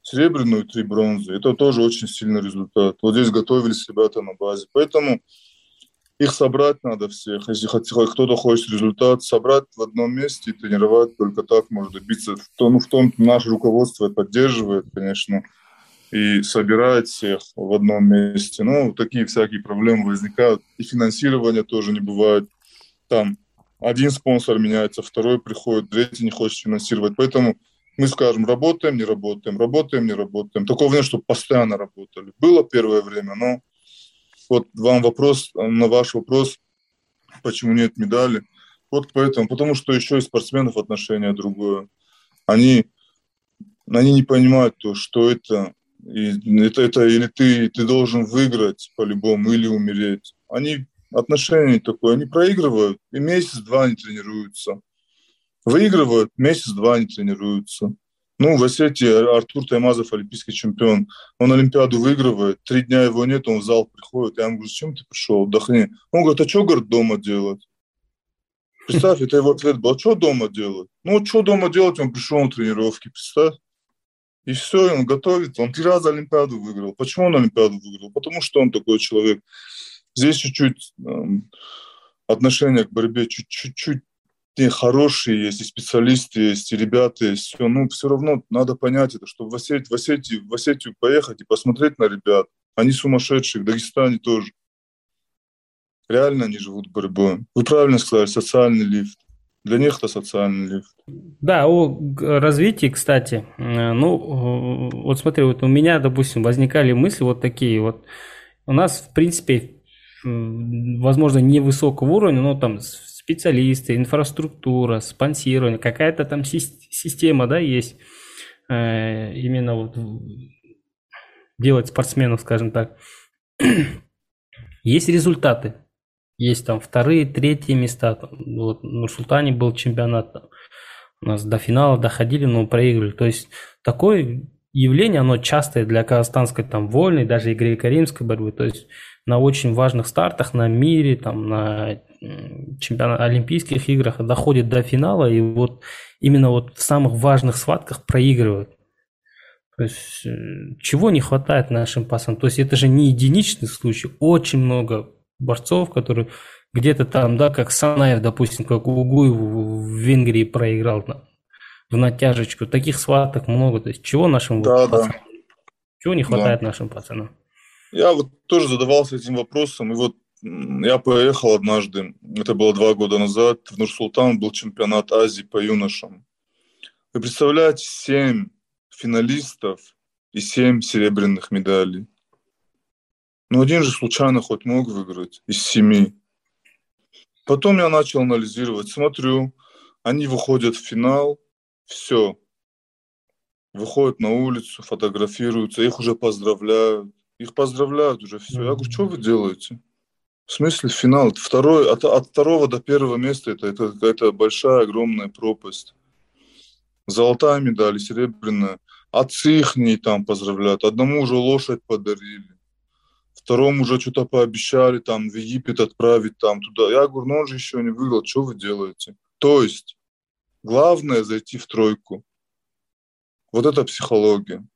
Серебряную и три бронзы. Это тоже очень сильный результат. Вот здесь готовились ребята на базе. Поэтому их собрать надо всех. Если кто-то хочет результат, собрать в одном месте и тренировать, только так можно добиться. В том, ну, в том наше руководство поддерживает, конечно, и собирает всех в одном месте. Ну, такие всякие проблемы возникают. И финансирование тоже не бывает. Там один спонсор меняется, второй приходит, третий не хочет финансировать. Поэтому мы скажем, работаем, не работаем, работаем, не работаем. Такого нет, чтобы постоянно работали. Было первое время, но вот вам вопрос, на ваш вопрос, почему нет медали. Вот поэтому, потому что еще и спортсменов отношение другое. Они, они не понимают то, что это, и это, это или ты, ты должен выиграть по-любому, или умереть. Они отношение такое, они проигрывают, и месяц-два они тренируются. Выигрывают, месяц-два они тренируются. Ну, в Осетии Артур Таймазов, олимпийский чемпион, он Олимпиаду выигрывает, три дня его нет, он в зал приходит, я ему говорю, зачем ты пришел, отдохни. Он говорит, а что, говорит, дома делать? Представь, это его ответ был, а что дома делать? Ну, что дома делать, он пришел на тренировки, представь. И все, он готовит, он три раза Олимпиаду выиграл. Почему он Олимпиаду выиграл? Потому что он такой человек. Здесь чуть-чуть э, отношение к борьбе чуть-чуть и хорошие есть, и специалисты есть, и ребята есть. Все, ну, все равно надо понять это, что в Осетию, в, Осетию, в Осетию поехать и посмотреть на ребят. Они сумасшедшие, в Дагестане тоже. Реально они живут борьбой. Вы правильно сказали, социальный лифт. Для них это социальный лифт. Да, о развитии, кстати. Э, ну, вот смотри, вот у меня, допустим, возникали мысли вот такие вот. У нас, в принципе, возможно, невысокого уровня, но там специалисты, инфраструктура, спонсирование, какая-то там система, да, есть э, именно вот делать спортсменов, скажем так. есть результаты, есть там вторые, третьи места. Вот в Нур-Султане был чемпионат, там, у нас до финала доходили, но проиграли. То есть такое явление, оно частое для казахстанской там вольной, даже и греко-римской борьбы. То есть на очень важных стартах, на мире, там, на чемпионат, Олимпийских играх доходит до финала и вот именно вот в самых важных схватках проигрывают. То есть э, чего не хватает нашим пасам? То есть это же не единичный случай, очень много борцов, которые где-то там, да, как Санаев, допустим, как Угуй в Венгрии проиграл там, в натяжечку. Таких схваток много. То есть чего нашим да, пацанам? Да. Чего не хватает да. нашим пацанам? Я вот тоже задавался этим вопросом, и вот я поехал однажды, это было два года назад, в Нур-Султан был чемпионат Азии по юношам. Вы представляете, семь финалистов и семь серебряных медалей. Ну, один же случайно хоть мог выиграть из семи. Потом я начал анализировать, смотрю, они выходят в финал, все. Выходят на улицу, фотографируются, их уже поздравляют. Их поздравляют уже все. Я говорю, что вы делаете? В смысле финал? Второй, от, от второго до первого места это, это какая-то большая, огромная пропасть. Золотая медаль, серебряная. Отцы их там поздравляют. Одному уже лошадь подарили. Второму уже что-то пообещали там в Египет отправить там туда. Я говорю, ну он же еще не выиграл, что вы делаете? То есть главное зайти в тройку. Вот это психология.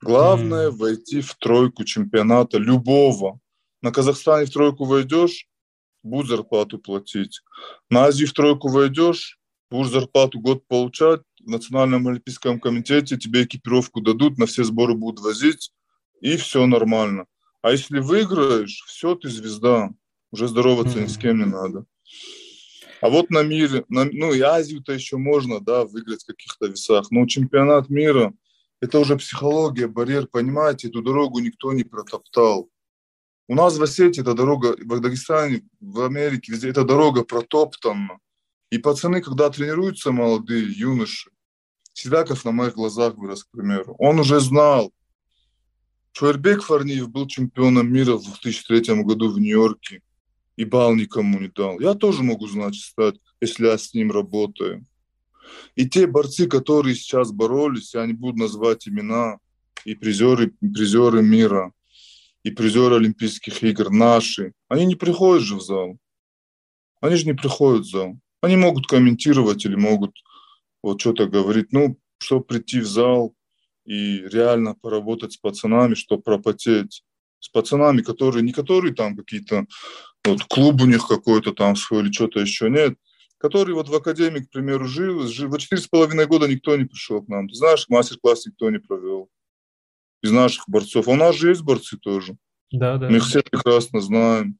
Главное mm. войти в тройку чемпионата любого. На Казахстане в тройку войдешь, будешь зарплату платить. На Азии в тройку войдешь, будешь зарплату год получать. В Национальном олимпийском комитете тебе экипировку дадут, на все сборы будут возить, и все нормально. А если выиграешь, все, ты звезда. Уже здороваться mm-hmm. ни с кем не надо. А вот на мире, на, ну и Азию-то еще можно, да, выиграть в каких-то весах. Но чемпионат мира, это уже психология, барьер, понимаете, эту дорогу никто не протоптал. У нас в Осетии эта дорога, в Дагестане, в Америке, везде эта дорога протоптана. И пацаны, когда тренируются молодые, юноши, Сидаков на моих глазах вырос, к примеру, он уже знал. Чуэрбек Фарниев был чемпионом мира в 2003 году в Нью-Йорке. и бал никому не дал. Я тоже могу, значит, стать, если я с ним работаю. И те борцы, которые сейчас боролись, я не буду называть имена, и призеры, и призеры мира, и призеры Олимпийских игр наши, они не приходят же в зал. Они же не приходят в зал. Они могут комментировать или могут вот что-то говорить. Ну, чтобы прийти в зал и реально поработать с пацанами, чтобы пропотеть. С пацанами, которые, не которые там какие-то, вот клуб у них какой-то там свой или что-то еще, нет. Который вот в академии, к примеру, жил, жил за четыре с половиной года никто не пришел к нам. Ты знаешь, мастер-класс никто не провел из наших борцов. А у нас же есть борцы тоже. Да, да. Мы их все прекрасно знаем.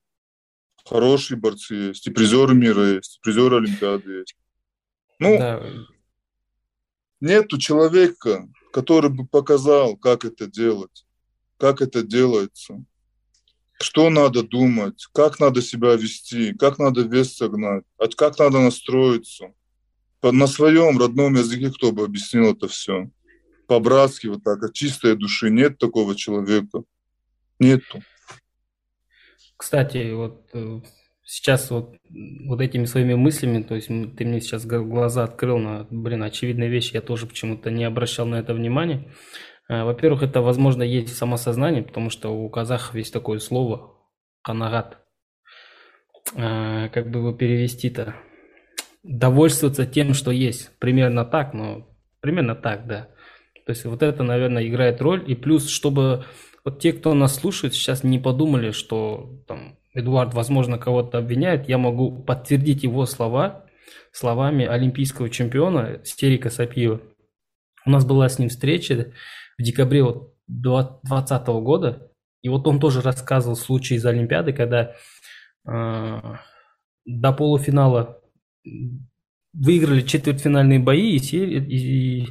Хорошие борцы есть, и призеры мира есть, и призеры Олимпиады есть. Ну, да. нету человека, который бы показал, как это делать, как это делается, что надо думать, как надо себя вести, как надо вес согнать, как надо настроиться. На своем родном языке кто бы объяснил это все по-братски, вот так, от чистой души. Нет такого человека. Нету. Кстати, вот э, сейчас вот, вот этими своими мыслями, то есть ты мне сейчас глаза открыл на, блин, очевидные вещи, я тоже почему-то не обращал на это внимания. Э, во-первых, это, возможно, есть самосознание, потому что у казахов есть такое слово «канагат». Э, как бы его перевести-то? Довольствоваться тем, что есть. Примерно так, но примерно так, да. То есть вот это, наверное, играет роль. И плюс, чтобы вот те, кто нас слушает, сейчас не подумали, что там Эдуард, возможно, кого-то обвиняет, я могу подтвердить его слова словами олимпийского чемпиона Стерика Сапиева. У нас была с ним встреча в декабре 2020 года, и вот он тоже рассказывал случай из Олимпиады, когда э, до полуфинала выиграли четвертьфинальные бои, и, и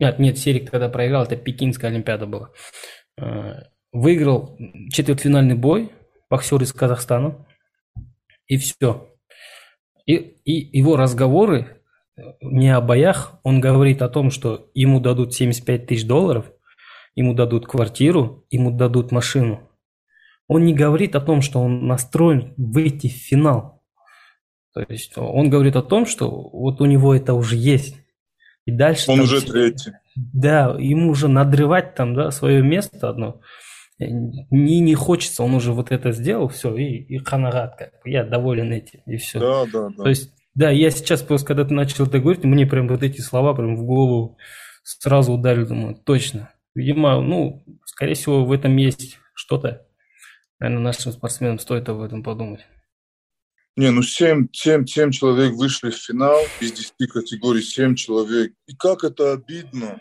нет, нет, Серик тогда проиграл, это Пекинская Олимпиада была. Э, выиграл четвертьфинальный бой, боксер из Казахстана, и все. И, и его разговоры не о боях, он говорит о том, что ему дадут 75 тысяч долларов, ему дадут квартиру, ему дадут машину. Он не говорит о том, что он настроен выйти в финал. То есть он говорит о том, что вот у него это уже есть. И дальше... Он там, уже третий. Да, ему уже надрывать там, да, свое место одно. Не, не хочется, он уже вот это сделал, все, и, и ханарат, как я доволен этим, и все. Да, да, да. То есть, да, я сейчас просто, когда ты начал это говорить, мне прям вот эти слова прям в голову сразу ударили, думаю, точно. Видимо, ну, скорее всего, в этом есть что-то. Наверное, нашим спортсменам стоит об этом подумать. Не, ну 7, 7, 7 человек вышли в финал из 10 категорий, 7 человек. И как это обидно.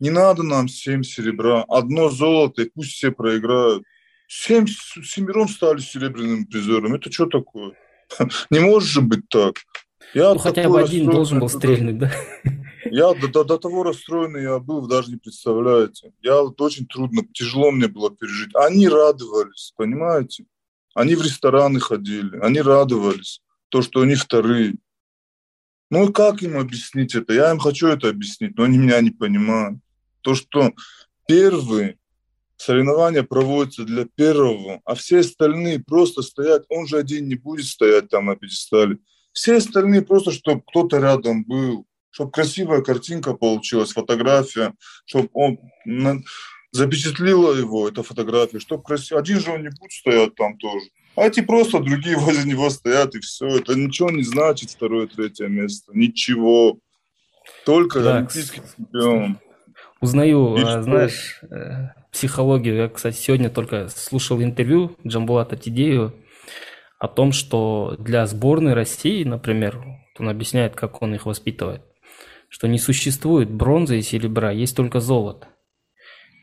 Не надо нам 7 серебра, одно золото, и пусть все проиграют. 7, семером стали серебряным призером. Это что такое? Не может же быть так. Я ну, хотя бы один должен был стрельнуть, да? Я до, до, до того расстроенный я был, вы даже не представляете. Я вот очень трудно, тяжело мне было пережить. Они радовались, понимаете? Они в рестораны ходили, они радовались, то, что они вторые. Ну и как им объяснить это? Я им хочу это объяснить, но они меня не понимают. То, что первые соревнования проводятся для первого, а все остальные просто стоят, он же один не будет стоять там на пьедестале. Все остальные просто, чтобы кто-то рядом был, чтобы красивая картинка получилась, фотография, чтобы он запечатлила его, эта фотография, чтобы красиво. Один же он не будет стоять там тоже. А эти просто другие возле него стоят, и все. Это ничего не значит, второе, третье место. Ничего. Только да. олимпийский чемпион. Узнаю, а, знаешь, э, психологию. Я, кстати, сегодня только слушал интервью Джамбулата Тидеева о том, что для сборной России, например, он объясняет, как он их воспитывает, что не существует бронзы и серебра, есть только золото.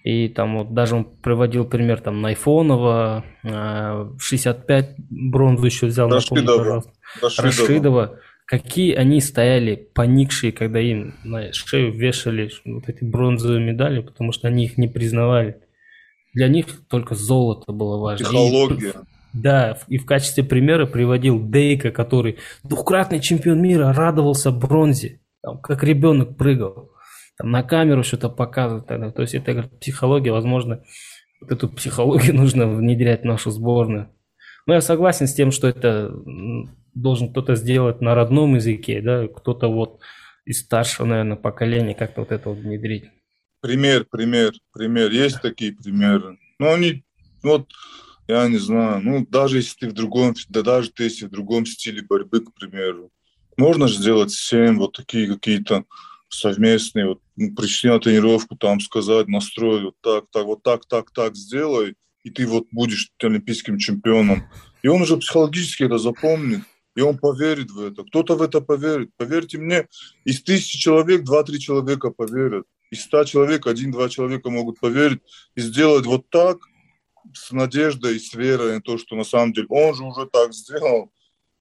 И там вот даже он приводил пример там Найфонова, 65 э, бронзу еще взял, Рашидова. напомню, пожалуйста. Рашидова. Рашидова. Какие они стояли поникшие, когда им на шею вешали вот эти бронзовые медали, потому что они их не признавали. Для них только золото было важно. Психология. И, да, и в качестве примера приводил Дейка, который двукратный чемпион мира радовался бронзе, там, как ребенок прыгал там, на камеру что-то показывать. Тогда. То есть это психология, возможно, вот эту психологию нужно внедрять в нашу сборную. Но я согласен с тем, что это должен кто-то сделать на родном языке, да, кто-то вот из старшего, наверное, поколения как-то вот это вот внедрить. Пример, пример, пример. Есть такие примеры. Но они, вот, я не знаю, ну, даже если ты в другом, да даже ты если в другом стиле борьбы, к примеру, можно же сделать всем вот такие какие-то совместные, вот, ну, пришли на тренировку, там сказать, настроить, вот так, так, вот так, так, так сделай, и ты вот будешь олимпийским чемпионом. И он уже психологически это запомнит, и он поверит в это. Кто-то в это поверит. Поверьте мне, из тысячи человек два-три человека поверят. Из ста человек один-два человека могут поверить и сделать вот так с надеждой и с верой на то, что на самом деле он же уже так сделал,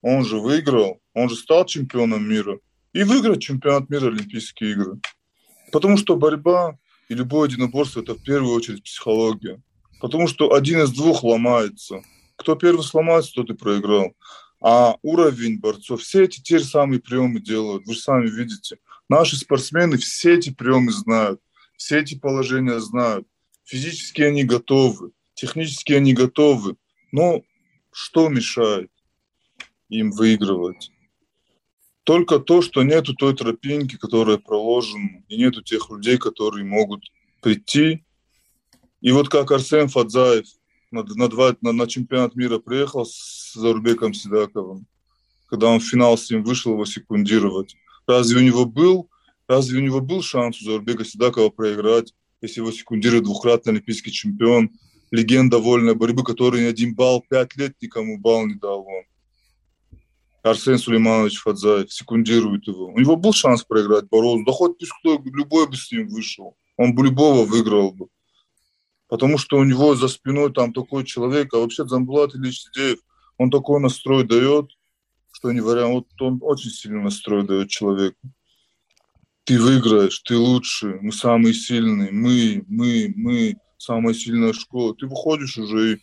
он же выиграл, он же стал чемпионом мира. И выиграть чемпионат мира Олимпийские игры. Потому что борьба и любое единоборство – это в первую очередь психология. Потому что один из двух ломается. Кто первый сломается, тот и проиграл. А уровень борцов, все эти те же самые приемы делают. Вы же сами видите. Наши спортсмены все эти приемы знают, все эти положения знают. Физически они готовы, технически они готовы. Но что мешает им выигрывать? Только то, что нету той тропинки, которая проложена, и нету тех людей, которые могут прийти. И вот как Арсен Фадзаев на, на, два, на, на чемпионат мира приехал с Зарубеком Сидаковым, когда он в финал с ним вышел его секундировать. Разве у него был, разве у него был шанс у Зарубека Сидакова проиграть, если его секундирует двухкратный олимпийский чемпион, легенда вольной борьбы, который ни один балл, пять лет никому балл не дал он. Арсен Сулейманович Фадзаев секундирует его. У него был шанс проиграть Борозу. Да хоть пусть кто, любой бы с ним вышел. Он бы любого выиграл бы потому что у него за спиной там такой человек, а вообще Замбулат Ильич Сидеев, он такой настрой дает, что не вариант, вот он очень сильный настрой дает человеку. Ты выиграешь, ты лучший, мы самые сильные, мы, мы, мы, самая сильная школа. Ты выходишь уже и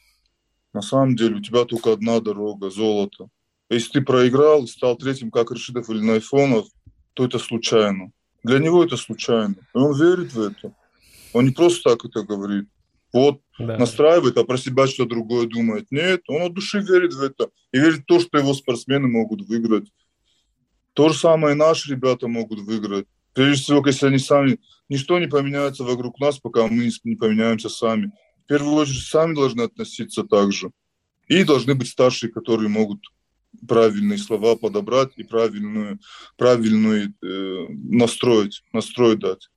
на самом деле у тебя только одна дорога, золото. Если ты проиграл и стал третьим, как Рашидов или Найфонов, то это случайно. Для него это случайно. И он верит в это. Он не просто так это говорит вот да. настраивает, а про себя что другое думает. Нет, он от души верит в это. И верит в то, что его спортсмены могут выиграть. То же самое наши ребята могут выиграть. Прежде всего, если они сами... Ничто не поменяется вокруг нас, пока мы не поменяемся сами. В первую очередь, сами должны относиться так же. И должны быть старшие, которые могут правильные слова подобрать и правильную, правильную э, настроить, настроить дать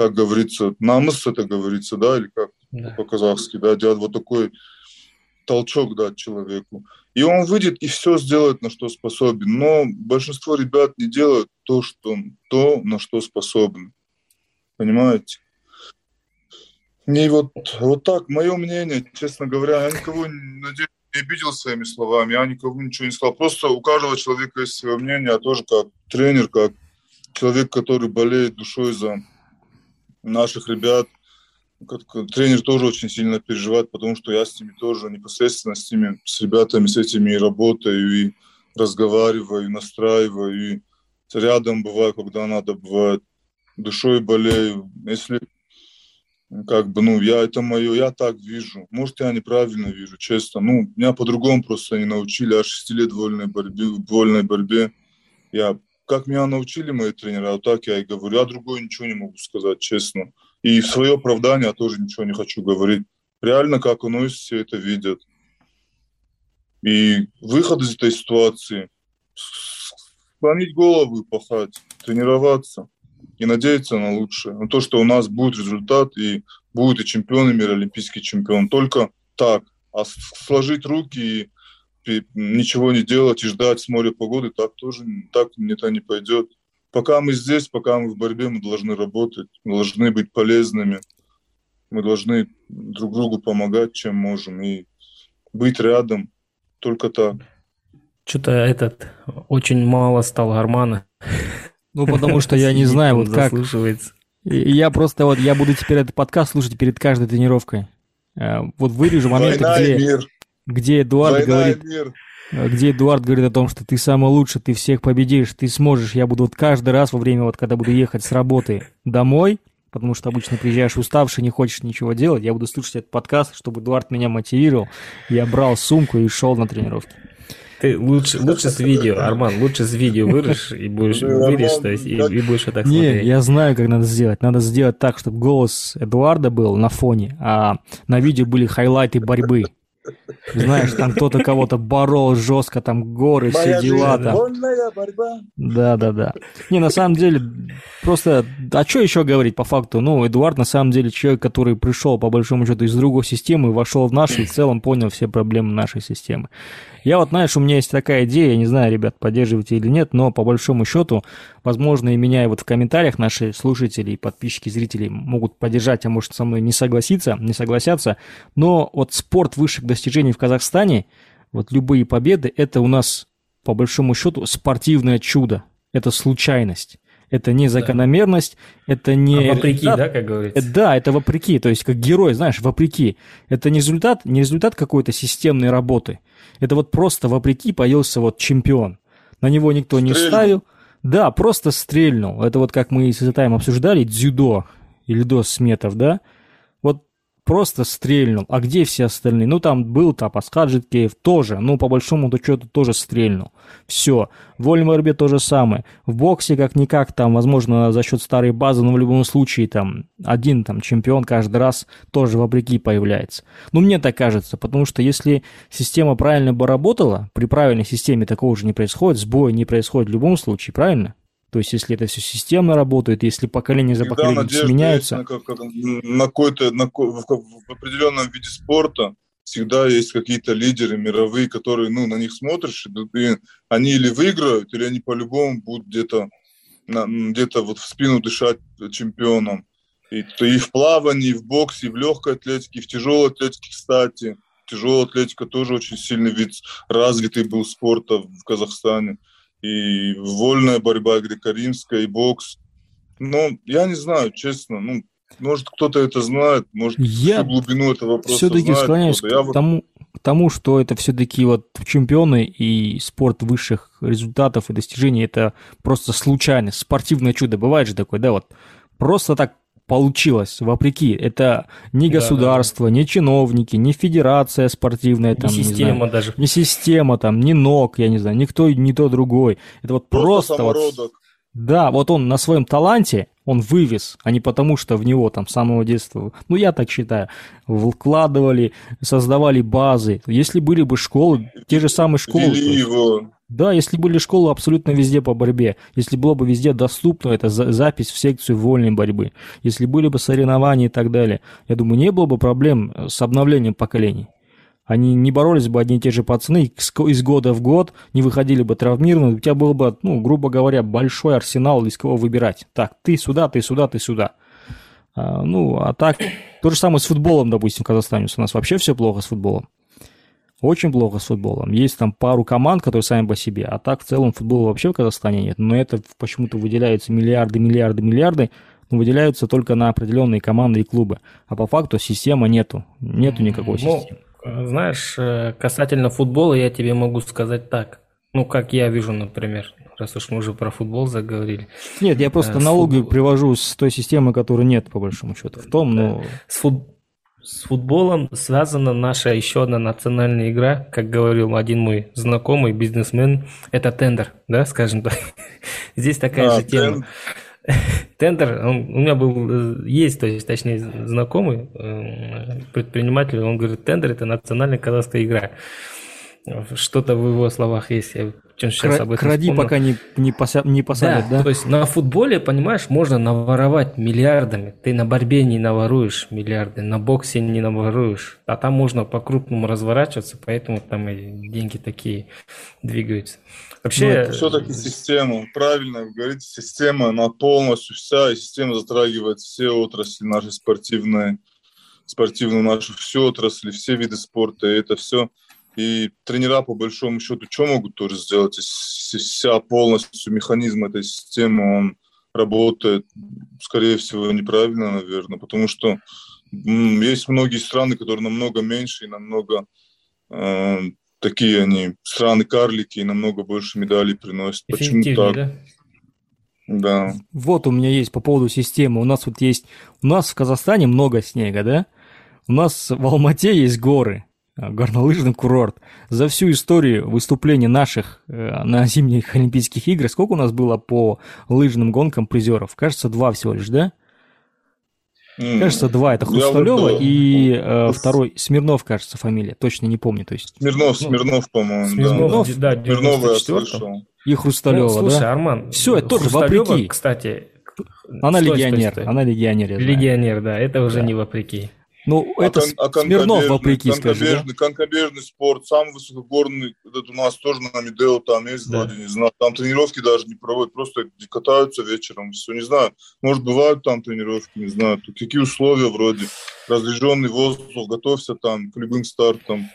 как говорится, намыс это говорится, да, или как да. по-казахски, да, делать вот такой толчок дать человеку. И он выйдет и все сделает, на что способен. Но большинство ребят не делают то, что, то на что способны. Понимаете? И вот, вот так, мое мнение, честно говоря, я никого, надеюсь, не обидел своими словами, я никого ничего не сказал. Просто у каждого человека есть свое мнение, а тоже как тренер, как человек, который болеет душой за наших ребят. Тренер тоже очень сильно переживает, потому что я с ними тоже непосредственно с ними, с ребятами, с этими и работаю, и разговариваю, и настраиваю, и рядом бываю, когда надо, бывает. Душой болею. Если как бы, ну, я это мое, я так вижу. Может, я неправильно вижу, честно. Ну, меня по-другому просто не научили. Я 6 лет в вольной борьбе, в вольной борьбе. Я как меня научили мои тренера, вот так я и говорю. Я другое ничего не могу сказать, честно. И в свое оправдание я тоже ничего не хочу говорить. Реально, как оно есть, все это видят. И выход из этой ситуации – склонить голову и пахать, тренироваться и надеяться на лучшее. На то, что у нас будет результат и будет и чемпион, и мир, олимпийский чемпион. Только так. А сложить руки и ничего не делать и ждать с моря погоды, так тоже так это не пойдет. Пока мы здесь, пока мы в борьбе, мы должны работать, мы должны быть полезными, мы должны друг другу помогать, чем можем, и быть рядом, только так. Что-то этот очень мало стал Гармана. Ну, потому что я не знаю, вот как... Я просто вот, я буду теперь этот подкаст слушать перед каждой тренировкой. Э, вот вырежу моменты, где где Эдуард Война говорит... Мир. Где Эдуард говорит о том, что ты самый лучший, ты всех победишь, ты сможешь. Я буду вот каждый раз во время, вот когда буду ехать с работы домой, потому что обычно приезжаешь уставший, не хочешь ничего делать. Я буду слушать этот подкаст, чтобы Эдуард меня мотивировал. Я брал сумку и шел на тренировки. Ты лучше, лучше с видео, Арман, лучше с видео вырежь и будешь вырежь, то есть и, и будешь вот так Не, смотреть. я знаю, как надо сделать. Надо сделать так, чтобы голос Эдуарда был на фоне, а на видео были хайлайты борьбы. Знаешь, там кто-то кого-то борол жестко, там горы, все дела там. Борьба. Да, да, да. Не, на самом деле, просто, а что еще говорить по факту? Ну, Эдуард на самом деле человек, который пришел, по большому счету, из другой системы, вошел в нашу и в целом понял все проблемы нашей системы. Я вот, знаешь, у меня есть такая идея, я не знаю, ребят, поддерживаете или нет, но по большому счету, возможно, и меня и вот в комментариях наши слушатели, подписчики, зрители могут поддержать, а может со мной не согласиться, не согласятся, но вот спорт высших достижений в Казахстане, вот любые победы, это у нас по большому счету спортивное чудо, это случайность. Это не закономерность, это не... А вопреки, результат. да, как говорится? Э, Да, это вопреки, то есть как герой, знаешь, вопреки. Это не результат, не результат какой-то системной работы. Это вот просто вопреки появился вот чемпион. На него никто не Стрельнул. ставил. Да, просто стрельнул. Это вот как мы с Исатаем обсуждали, дзюдо или до сметов, да? Просто стрельнул. А где все остальные? Ну, там был Тапас Хаджиткеев тоже. Ну, по большому счету тоже стрельнул. Все. В борьбе то же самое. В боксе как-никак там, возможно, за счет старой базы, но в любом случае там один там чемпион каждый раз тоже вопреки появляется. Ну, мне так кажется, потому что если система правильно бы работала, при правильной системе такого же не происходит, сбоя не происходит в любом случае, правильно? То есть, если это все системно работает, если поколение за Всегда поколением надежда сменяются, на, как- на какой-то на, в, в определенном виде спорта всегда есть какие-то лидеры мировые, которые, ну, на них смотришь, и, и они или выиграют, или они по-любому будут где-то где-то вот в спину дышать чемпионом. И, то и в плавании, и в боксе, и в легкой атлетике, и в тяжелой атлетике, кстати. Тяжелая атлетика тоже очень сильный вид, развитый был спорта в Казахстане. И вольная борьба, греко-римская, и бокс. Ну, я не знаю, честно. Ну, может, кто-то это знает, может, Я всю глубину этого вопроса все-таки склоняюсь кто-то. Я к тому, к тому, что это все-таки вот чемпионы и спорт высших результатов и достижений это просто случайность, спортивное чудо. Бывает же такое, да, вот просто так получилось, вопреки. Это не Да, государство, не чиновники, не федерация спортивная, Не там, не система знаю, даже. не система, там, не ног, я не знаю, никто, не то другой. Это вот просто, просто, вот да, вот он на своем таланте, он вывез, а не потому, что в него там с самого детства, ну я так считаю, вкладывали, создавали базы. Если были бы школы, те же самые школы, Вели его. Да, если были школы абсолютно везде по борьбе, если было бы везде доступно эта за- запись в секцию вольной борьбы, если были бы соревнования и так далее, я думаю, не было бы проблем с обновлением поколений. Они не боролись бы одни и те же пацаны из года в год, не выходили бы травмированные, у тебя был бы, ну, грубо говоря, большой арсенал, из кого выбирать. Так, ты сюда, ты сюда, ты сюда. А, ну, а так, то же самое с футболом, допустим, в Казахстане. У нас вообще все плохо с футболом. Очень плохо с футболом. Есть там пару команд, которые сами по себе, а так в целом футбола вообще в Казахстане нет. Но это почему-то выделяются миллиарды, миллиарды, миллиарды, но выделяются только на определенные команды и клубы. А по факту системы нету. Нету никакой Ну, системы. э, знаешь, э, касательно футбола я тебе могу сказать так. Ну, как я вижу, например, раз уж мы уже про футбол заговорили. Нет, я просто э, аналогию футбол- привожу с той системы, которой нет, по большому счету. В том, но... С, фут- с футболом связана наша еще одна национальная игра, как говорил один мой знакомый бизнесмен, это тендер, да, скажем так. Здесь такая А, же тема. Тендер, он- у меня был, э, есть, то есть, точнее, знакомый э, предприниматель, он говорит, тендер это национальная казахская игра. Что-то в его словах есть, я сейчас Кра- об этом кради, вспомнил. пока не, не, пося- не посадят, да? то есть на футболе, понимаешь, можно наворовать миллиардами. Ты на борьбе не наворуешь миллиарды, на боксе не наворуешь. А там можно по-крупному разворачиваться, поэтому там и деньги такие двигаются. Вообще, Ну, Все-таки система, правильно вы говорите, система, она полностью вся, и система затрагивает все отрасли нашей спортивной, спортивную нашу всю отрасли, все виды спорта, и это все. И тренера, по большому счету, что могут тоже сделать? Если вся полностью механизм этой системы, он работает, скорее всего, неправильно, наверное, потому что есть многие страны, которые намного меньше и намного э, такие они страны-карлики и намного больше медалей приносят. Почему так? да? Да. Вот у меня есть по поводу системы. У нас вот есть... У нас в Казахстане много снега, да? У нас в Алмате есть горы, горнолыжный курорт. За всю историю выступлений наших э, на зимних Олимпийских играх сколько у нас было по лыжным гонкам призеров? Кажется, два всего лишь, да? Кажется, два. Это Хрусталева и э, второй Смирнов, кажется, фамилия. Точно не помню. То есть... Смирнов, ну, Смирнов, по-моему. Смирнов, да. да Смирнова я слышал. И Хрусталева, ну, слушай, да? Арман, все, это тоже вопреки. кстати, она стой, легионер, стой, стой. она легионер. Легионер, да, это уже да. не вопреки. Ну, а это кон, а Смирнов вопреки, скажи, да? Конкобежный спорт, самый высокогорный, это у нас тоже на Медео там есть, да. вроде, не знаю, там тренировки даже не проводят, просто катаются вечером, все, не знаю, может, бывают там тренировки, не знаю, какие условия вроде, разряженный воздух, готовься там к любым стартам,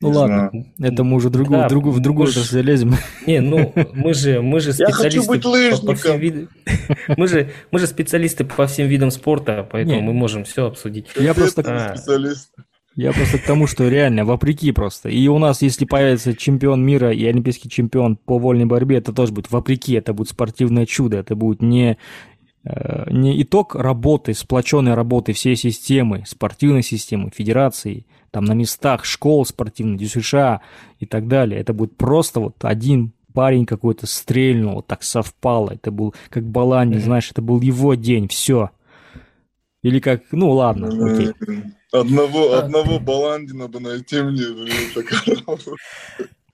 ну не ладно, знаю. это мы уже другую, да, другую, в другую же залезем. Не, ну мы же, мы же специалисты. Я хочу быть лыжником. По, по всем вид... мы, же, мы же специалисты по всем видам спорта, поэтому не. мы можем все обсудить. Я просто, а. специалист. я просто к тому, что реально, вопреки просто. И у нас, если появится чемпион мира и олимпийский чемпион по вольной борьбе, это тоже будет вопреки, это будет спортивное чудо, это будет не не итог работы, сплоченной работы всей системы, спортивной системы, федерации, там на местах школ спортивных, ДЮСШ и так далее. Это будет просто вот один парень какой-то стрельнул, вот так совпало. Это был как Баланди, mm-hmm. знаешь, это был его день, все. Или как, ну ладно, окей. Одного, одного Баланди надо найти мне.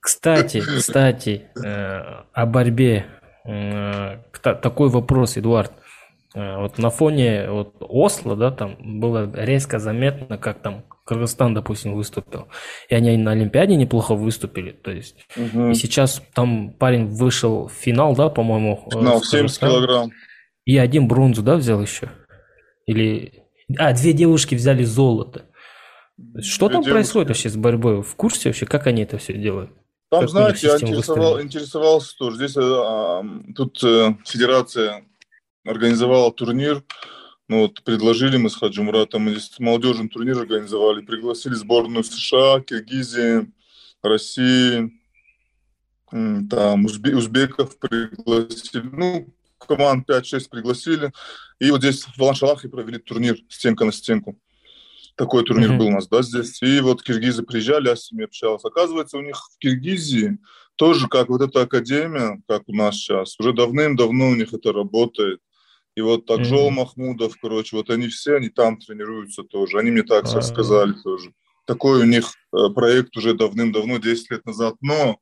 Кстати, кстати, э, о борьбе. Э, такой вопрос, Эдуард. Э, вот на фоне вот Осло, да, там было резко заметно, как там Кыргызстан, допустим, выступил. И они на Олимпиаде неплохо выступили. То есть, угу. и сейчас там парень вышел в финал, да, по-моему. Финал, 70 килограмм. И один бронзу, да, взял еще? Или... А, две девушки взяли золото. Что две там девушки. происходит вообще с борьбой? В курсе вообще, как они это все делают? Там, как знаете, я интересовал, интересовался тоже. Здесь а, тут э, федерация организовала турнир ну, вот предложили мы с Хаджи Муратом, молодежный турнир организовали, пригласили сборную США, Киргизии, России, там узбе, узбеков пригласили, ну, команд 5-6 пригласили. И вот здесь в Ланшалахе провели турнир стенка на стенку. Такой турнир mm-hmm. был у нас, да, здесь. И вот киргизы приезжали, я с ними общался. Оказывается, у них в Киргизии тоже, как вот эта академия, как у нас сейчас, уже давным-давно у них это работает. И вот Такжол mm-hmm. Махмудов, короче, вот они все, они там тренируются тоже. Они мне так все сказали тоже. Такой у них э, проект уже давным-давно, 10 лет назад. Но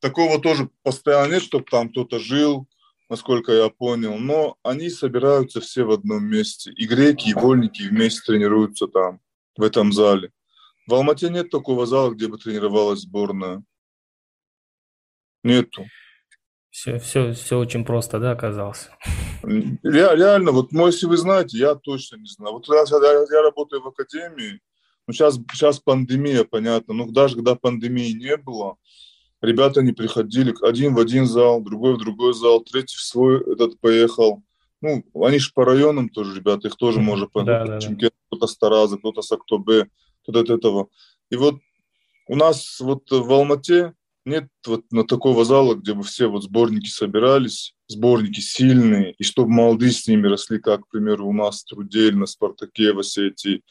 такого тоже постоянно нет, чтобы там кто-то жил, насколько я понял. Но они собираются все в одном месте. И греки, и вольники вместе тренируются там, в этом зале. В Алмате нет такого зала, где бы тренировалась сборная. Нету. Все, все, все очень просто, да, оказалось? Реально, вот, ну, если вы знаете, я точно не знаю. Вот я, я, я работаю в академии, ну, сейчас, сейчас пандемия, понятно, но даже когда пандемии не было, ребята не приходили, один в один зал, другой в другой зал, третий в свой этот поехал. Ну, они же по районам тоже, ребята, их тоже mm-hmm. можно понять. Да, да, да. Кто-то с Тараза, кто-то с Актобе, кто-то от этого. И вот у нас вот в Алмате нет вот на такого зала, где бы все вот сборники собирались, сборники сильные, и чтобы молодые с ними росли, как, к примеру, у нас Трудель, на Спартаке, в Осетии,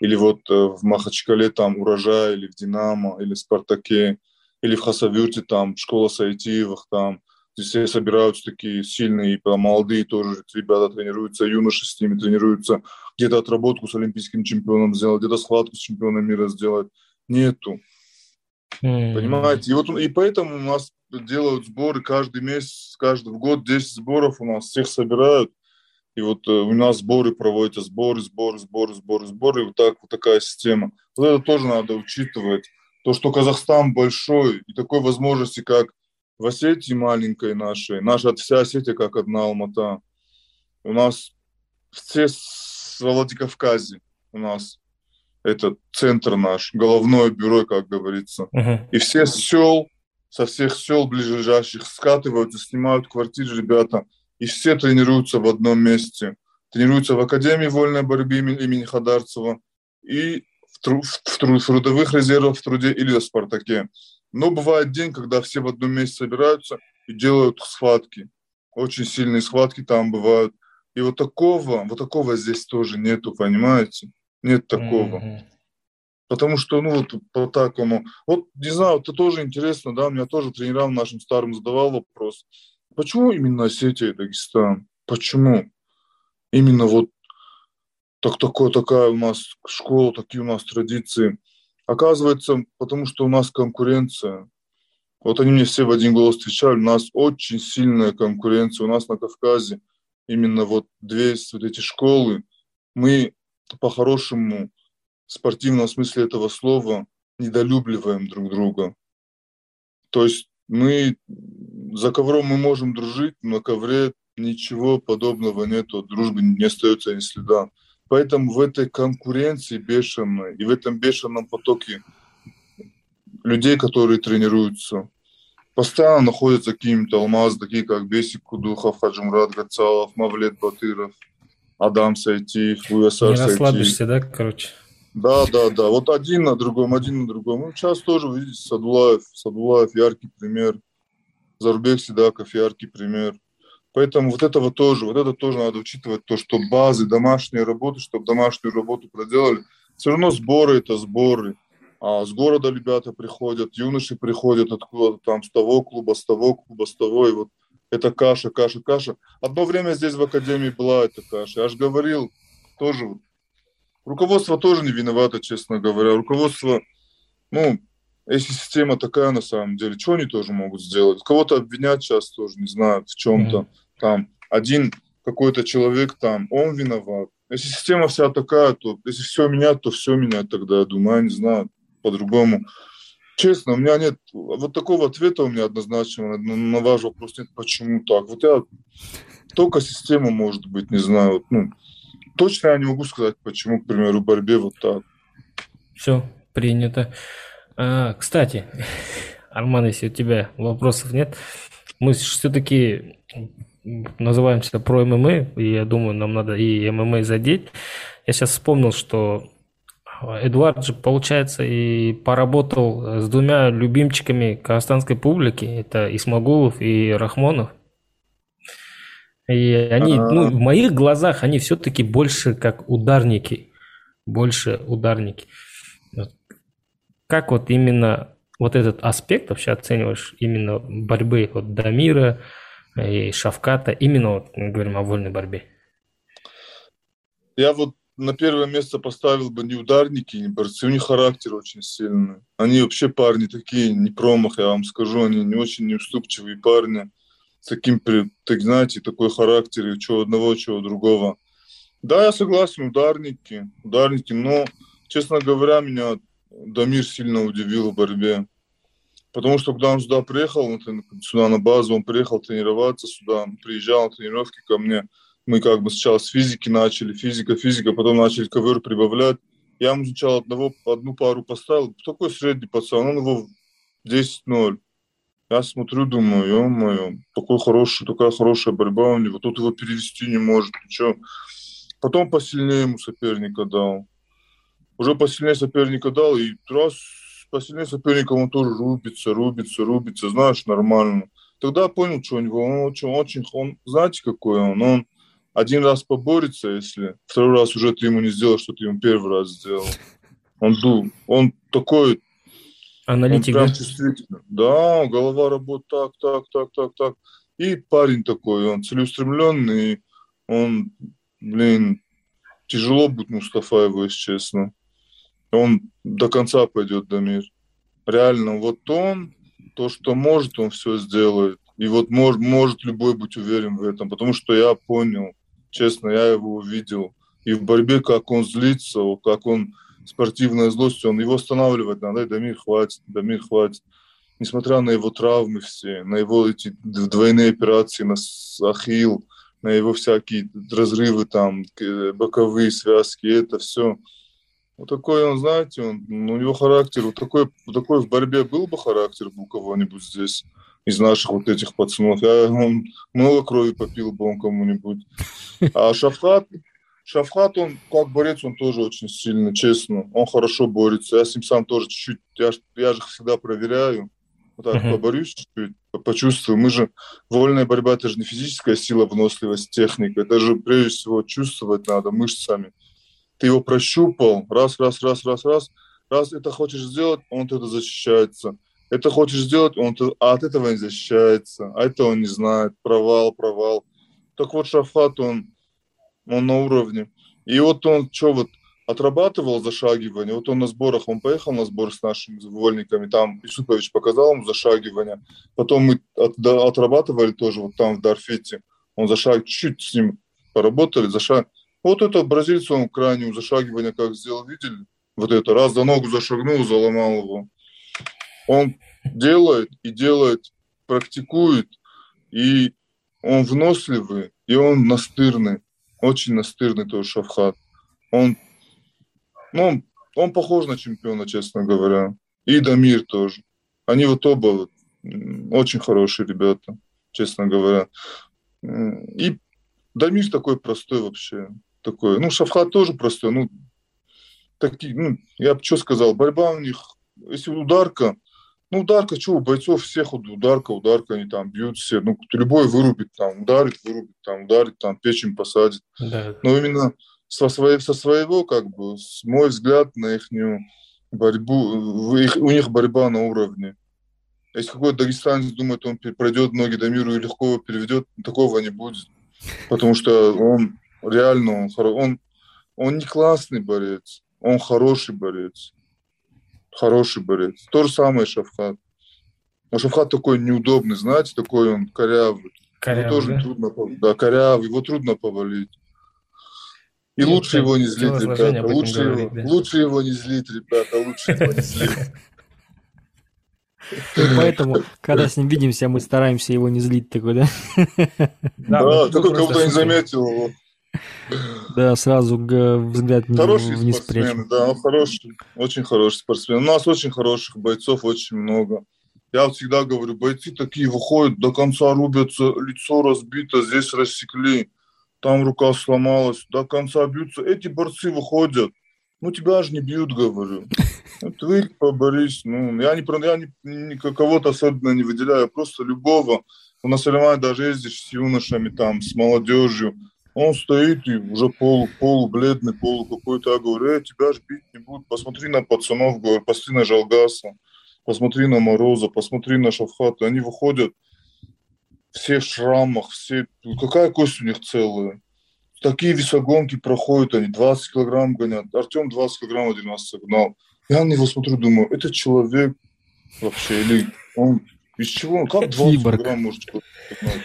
или вот э, в Махачкале там Урожай, или в Динамо, или в Спартаке, или в Хасавюрте там школа Сайтиевых там, здесь все собираются такие сильные, и молодые тоже ребята тренируются, юноши с ними тренируются, где-то отработку с олимпийским чемпионом сделать, где-то схватку с чемпионом мира сделать. Нету. Mm. Понимаете? И вот и поэтому у нас делают сборы каждый месяц, каждый год 10 сборов у нас всех собирают. И вот э, у нас сборы проводятся, сборы, сборы, сборы, сборы, сборы. И вот, так, вот такая система. Вот это тоже надо учитывать. То, что Казахстан большой, и такой возможности, как в Осетии маленькой нашей, наша вся Осетия как одна Алмата. У нас все с Владикавказе у нас это центр наш, головное бюро, как говорится. Uh-huh. И все сел, со всех сел ближайших скатываются, снимают квартиры ребята, и все тренируются в одном месте. Тренируются в Академии вольной борьбы имени Хадарцева и в, тру- в, тру- в трудовых резервах в труде или в Спартаке. Но бывает день, когда все в одном месте собираются и делают схватки. очень сильные схватки там бывают. И вот такого, вот такого здесь тоже нету, понимаете? Нет такого. Mm-hmm. Потому что, ну, вот по такому. Вот, не знаю, это тоже интересно, да, меня тоже тренерам нашим старым задавал вопрос. Почему именно Осетия и Дагестан? Почему? Именно вот так, такое, такая у нас школа, такие у нас традиции. Оказывается, потому что у нас конкуренция. Вот они мне все в один голос отвечали, у нас очень сильная конкуренция. У нас на Кавказе именно вот две вот эти школы. Мы по-хорошему, в спортивном смысле этого слова, недолюбливаем друг друга. То есть мы за ковром мы можем дружить, на ковре ничего подобного нету, дружбы не остается ни следа. Поэтому в этой конкуренции бешеной и в этом бешеном потоке людей, которые тренируются, постоянно находятся какие-то алмазы, такие как Бесик Кудухов, Хаджимрад Гацалов, Мавлет Батыров, Адам Сайтиев, Уясар Не расслабишься, да, короче? Да, да, да. Вот один на другом, один на другом. Ну, сейчас тоже, видите, Садулаев, Садулаев яркий пример. Зарубек Сидаков яркий пример. Поэтому вот этого тоже, вот это тоже надо учитывать, то, что базы, домашние работы, чтобы домашнюю работу проделали. Все равно сборы – это сборы. А с города ребята приходят, юноши приходят откуда-то там, с того клуба, с того клуба, с того. И вот это каша, каша, каша. Одно время здесь в академии была эта каша. Я же говорил, тоже. Руководство тоже не виновато, честно говоря. Руководство, ну, если система такая на самом деле, что они тоже могут сделать? Кого-то обвинять сейчас тоже не знают в чем-то. Mm-hmm. Там один какой-то человек там, он виноват. Если система вся такая, то если все менять, то все менять тогда, я думаю, я не знаю, по-другому. Честно, у меня нет вот такого ответа у меня однозначно на, на ваш вопрос нет, почему так. Вот я только система может быть, не знаю, ну, точно я не могу сказать, почему, к примеру, в борьбе вот так. Все, принято. А, кстати, Арман, если у тебя вопросов нет, мы все-таки называемся про ММА, и я думаю, нам надо и ММА задеть. Я сейчас вспомнил, что Эдуард же, получается, и поработал с двумя любимчиками казахстанской публики. Это Исмагулов и Рахмонов. И они, ну, в моих глазах, они все-таки больше как ударники. Больше ударники. Как вот именно вот этот аспект вообще оцениваешь именно борьбы вот Дамира и Шавката, именно вот мы говорим о вольной борьбе? Я вот на первое место поставил бы не ударники, не борцы. У них характер очень сильный. Они вообще парни такие, не промах, я вам скажу. Они не очень неуступчивые парни. С таким, так знаете, такой характер, чего одного, чего другого. Да, я согласен, ударники, ударники, но, честно говоря, меня Дамир сильно удивил в борьбе. Потому что когда он сюда приехал, сюда на базу, он приехал тренироваться сюда, приезжал на тренировки ко мне – мы как бы сначала с физики начали, физика, физика, потом начали ковер прибавлять. Я ему сначала одного, одну пару поставил, такой средний пацан, он его 10-0. Я смотрю, думаю, ё-моё, такой хороший, такая хорошая борьба у него, тут его перевести не может, ничего. Потом посильнее ему соперника дал. Уже посильнее соперника дал, и раз посильнее соперника он тоже рубится, рубится, рубится, знаешь, нормально. Тогда понял, что у него, он очень, очень, он, знаете, какой он, он один раз поборется, если второй раз уже ты ему не сделал, что ты ему первый раз сделал. Он дул. Он такой... Аналитик, он прям да? Да, голова работает так, так, так, так, так. И парень такой, он целеустремленный, он, блин, тяжело будет Мустафаеву, если честно. Он до конца пойдет до мир. Реально, вот он, то, что может, он все сделает. И вот может, может любой быть уверен в этом, потому что я понял, Честно, я его увидел. И в борьбе, как он злится, как он спортивная злость, он его останавливать надо. Дамир, хватит, Дамир, хватит. Несмотря на его травмы все, на его эти двойные операции на ахилл, на его всякие разрывы там, боковые связки, это все. Вот такой он, знаете, он, ну, у него характер, вот такой, вот такой в борьбе был бы характер у кого-нибудь здесь из наших вот этих пацанов. Я, он много крови попил бы он кому-нибудь. А Шафхат, Шафхат, он как борец, он тоже очень сильный, честно. Он хорошо борется. Я с ним сам тоже чуть-чуть, я, я же всегда проверяю. вот так uh-huh. поборюсь чуть-чуть, почувствую. Мы же, вольная борьба, это же не физическая сила, выносливость, техника. Это же, прежде всего, чувствовать надо мышцами. Ты его прощупал, раз, раз, раз, раз, раз. Раз это хочешь сделать, он тогда защищается. Это хочешь сделать, он а от этого не защищается. А это он не знает. Провал, провал. Так вот, Шафат, он, он на уровне. И вот он что вот отрабатывал зашагивание. Вот он на сборах, он поехал на сбор с нашими вольниками, там Исупович показал ему зашагивание. Потом мы от, да, отрабатывали тоже вот там в Дарфете. Он зашаг, чуть-чуть с ним поработали, зашаг. Вот это бразильцу он крайнему зашагивание как сделал, видели? Вот это, раз за ногу зашагнул, заломал его. Он делает и делает, практикует, и он вносливый, и он настырный, очень настырный тоже Шавхат. Он ну, он, он похож на чемпиона, честно говоря. И Дамир тоже. Они вот оба вот, очень хорошие ребята, честно говоря. И Дамир такой простой вообще. Такой. Ну, Шафхат тоже простой. Ну, такие, ну, я бы что сказал, борьба у них, если ударка, ну, ударка, что, у бойцов всех ударка, ударка, они там бьют все, ну, любой вырубит, там, ударит, вырубит, там, ударит, там, печень посадит. Да. Но именно со, своей, со своего, как бы, с мой взгляд на их борьбу, их, у них борьба на уровне. Если какой-то дагестанец думает, он пройдет ноги до мира и легко его переведет, такого не будет. Потому что он реально, он, он, он не классный борец, он хороший борец. Хороший борец. То же самое Шафхат. Но Шафхат такой неудобный, знаете, такой он корявый. Корявый, его тоже да? трудно, да, корявый, его трудно повалить. И ну, лучше его не злить, ребята. Лучше, говорит, его, да. лучше его не злить, ребята. Лучше его не злить. И поэтому, когда с ним видимся, мы стараемся его не злить такой, да? Да, только кого-то не заметил его. Да, сразу взгляд хороший вниз спортсмен, Да, он хороший, очень хороший спортсмен. У нас очень хороших бойцов, очень много. Я всегда говорю, бойцы такие выходят, до конца рубятся, лицо разбито, здесь рассекли там рука сломалась, до конца бьются. Эти борцы выходят, ну тебя же не бьют, говорю. Вот вы поборись. Ну, я не, я не, не кого-то особенно не выделяю, просто любого. У нас соревнования даже ездишь с юношами, там, с молодежью. Он стоит и уже полу, бледный, полу какой-то. Я говорю, э, тебя же бить не будут. Посмотри на пацанов, говорю, посмотри на Жалгаса, посмотри на Мороза, посмотри на Шафхата. Они выходят, все в шрамах, все... Какая кость у них целая? Такие весогонки проходят, они 20 килограмм гонят. Артем 20 килограмм один раз согнал. Я на него смотрю, думаю, это человек вообще, или он из чего? Как 20 Киборг. килограмм может согнать?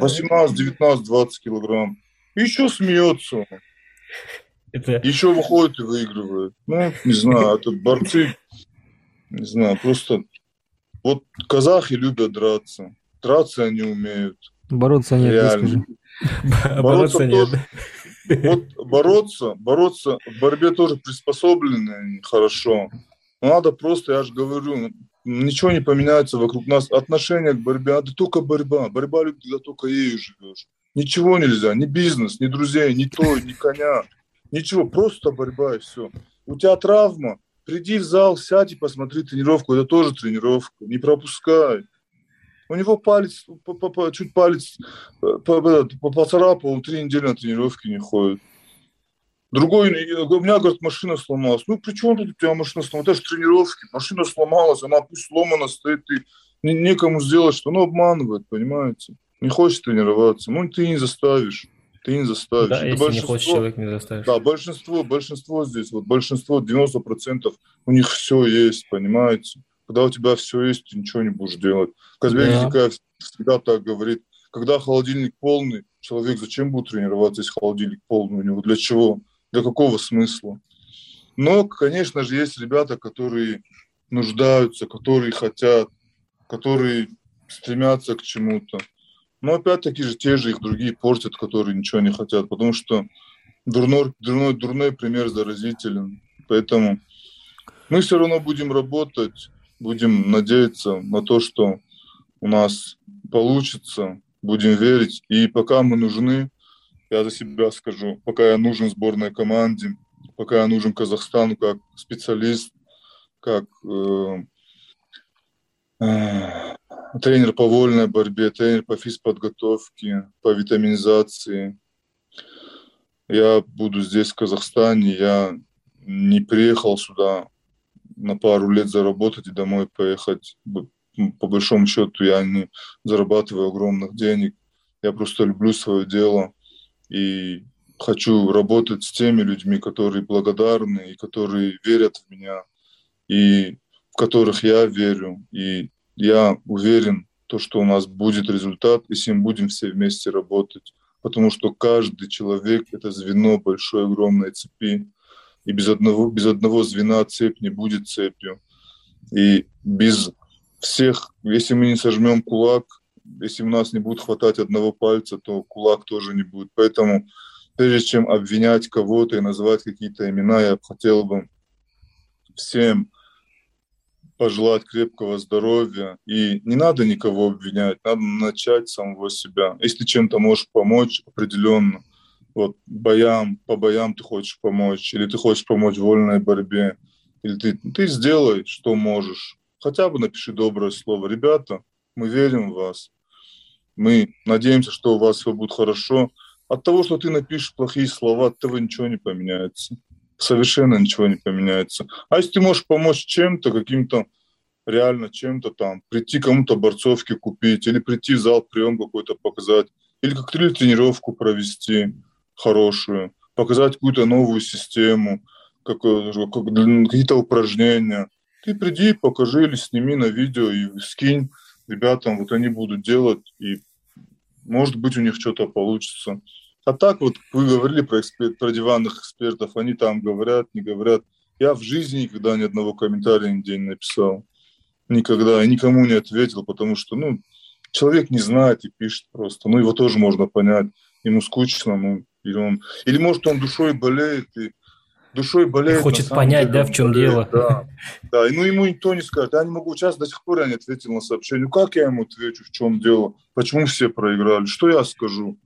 18, 19, 20 килограмм. И еще смеется. Это... Еще выходит и выигрывает. Ну, не знаю, это борцы, не знаю, просто вот казахи любят драться. Драться они умеют. Бороться нет, Реально. Бороться нет. Вот бороться, бороться, в борьбе тоже приспособлены хорошо. Надо просто, я же говорю, ничего не поменяется вокруг нас. Отношение к борьбе, надо только борьба. Борьба, когда только ею живешь. Ничего нельзя, ни бизнес, ни друзей, ни то, ни коня. Ничего, просто борьба и все. У тебя травма, приди в зал, сядь и посмотри тренировку, это тоже тренировка. Не пропускай. У него палец, чуть палец э, по, по, поцарапал, он три недели на тренировки не ходит. Другой, у меня, говорит, машина сломалась. Ну, при чем тут у тебя машина сломалась? Это же тренировки. Машина сломалась, она пусть сломана стоит, и не, некому сделать, что ну, обманывает, понимаете? Не хочет тренироваться. Ну, ты не заставишь. Ты не заставишь. Да, Это если не хочешь, человек не заставишь. Да, большинство, большинство здесь, вот большинство, 90% у них все есть, понимаете? Когда у тебя все есть, ты ничего не будешь делать. Казбек да. всегда так говорит. Когда холодильник полный, человек зачем будет тренироваться, если холодильник полный у него? Для чего? Для какого смысла? Но, конечно же, есть ребята, которые нуждаются, которые хотят, которые стремятся к чему-то. Но опять-таки же те же их другие портят, которые ничего не хотят, потому что дурной, дурной, дурной пример заразителен. Поэтому мы все равно будем работать, будем надеяться на то, что у нас получится, будем верить. И пока мы нужны, я за себя скажу, пока я нужен сборной команде, пока я нужен Казахстану как специалист, как, э, тренер по вольной борьбе, тренер по физподготовке, по витаминизации. Я буду здесь, в Казахстане. Я не приехал сюда на пару лет заработать и домой поехать. По большому счету я не зарабатываю огромных денег. Я просто люблю свое дело и хочу работать с теми людьми, которые благодарны и которые верят в меня, и в которых я верю. И я уверен, то, что у нас будет результат, и с ним будем все вместе работать. Потому что каждый человек – это звено большой, огромной цепи. И без одного, без одного звена цепь не будет цепью. И без всех, если мы не сожмем кулак, если у нас не будет хватать одного пальца, то кулак тоже не будет. Поэтому прежде чем обвинять кого-то и называть какие-то имена, я хотел бы всем пожелать крепкого здоровья. И не надо никого обвинять, надо начать с самого себя. Если чем-то можешь помочь определенно, вот боям, по боям ты хочешь помочь, или ты хочешь помочь вольной борьбе, или ты, ты сделай, что можешь. Хотя бы напиши доброе слово. Ребята, мы верим в вас. Мы надеемся, что у вас все будет хорошо. От того, что ты напишешь плохие слова, от этого ничего не поменяется совершенно ничего не поменяется. А если ты можешь помочь чем-то, каким-то реально чем-то там, прийти кому-то борцовки купить, или прийти в зал прием какой-то показать, или как-то тренировку провести хорошую, показать какую-то новую систему, какие-то упражнения. Ты приди, покажи или сними на видео и скинь ребятам, вот они будут делать, и может быть у них что-то получится. А так вот вы говорили про, эксперт, про диванных экспертов, они там говорят, не говорят. Я в жизни никогда ни одного комментария нигде не написал. Никогда. И никому не ответил, потому что, ну, человек не знает и пишет просто. Ну, его тоже можно понять. Ему скучно, ну, или он... Или, может, он душой болеет, и душой болеет. Хочет понять, деле, да, в чем болеет, дело. Да, да. И, ну, ему никто не скажет. Я не могу сейчас, до сих пор я не ответил на сообщение. Ну, как я ему отвечу, в чем дело? Почему все проиграли? Что я скажу?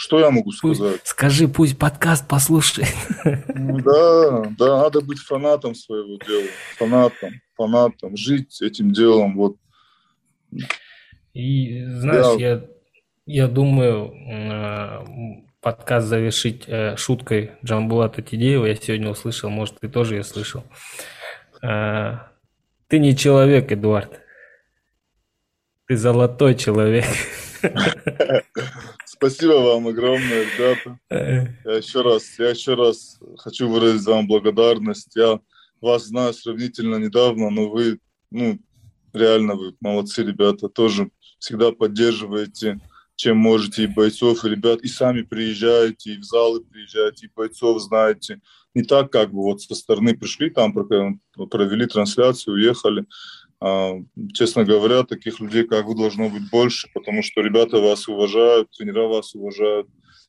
Что я могу сказать? Пусть, скажи, пусть подкаст послушает. Да, да, надо быть фанатом своего дела, фанатом, фанатом, жить этим делом, вот. И знаешь, я, я, я думаю, э, подкаст завершить э, шуткой Джамбулата Тидеева. Я сегодня услышал, может, ты тоже ее слышал. Э, ты не человек, Эдуард. Ты золотой человек. Спасибо вам огромное, ребята. Я еще раз, я еще раз хочу выразить вам благодарность. Я вас знаю сравнительно недавно, но вы, ну, реально вы молодцы, ребята, тоже всегда поддерживаете, чем можете, и бойцов, и ребят, и сами приезжаете, и в залы приезжаете, и бойцов знаете. Не так, как бы вот со стороны пришли, там провели трансляцию, уехали. А, честно говоря, таких людей, как вы, должно быть больше, потому что ребята вас уважают, тренера вас уважают,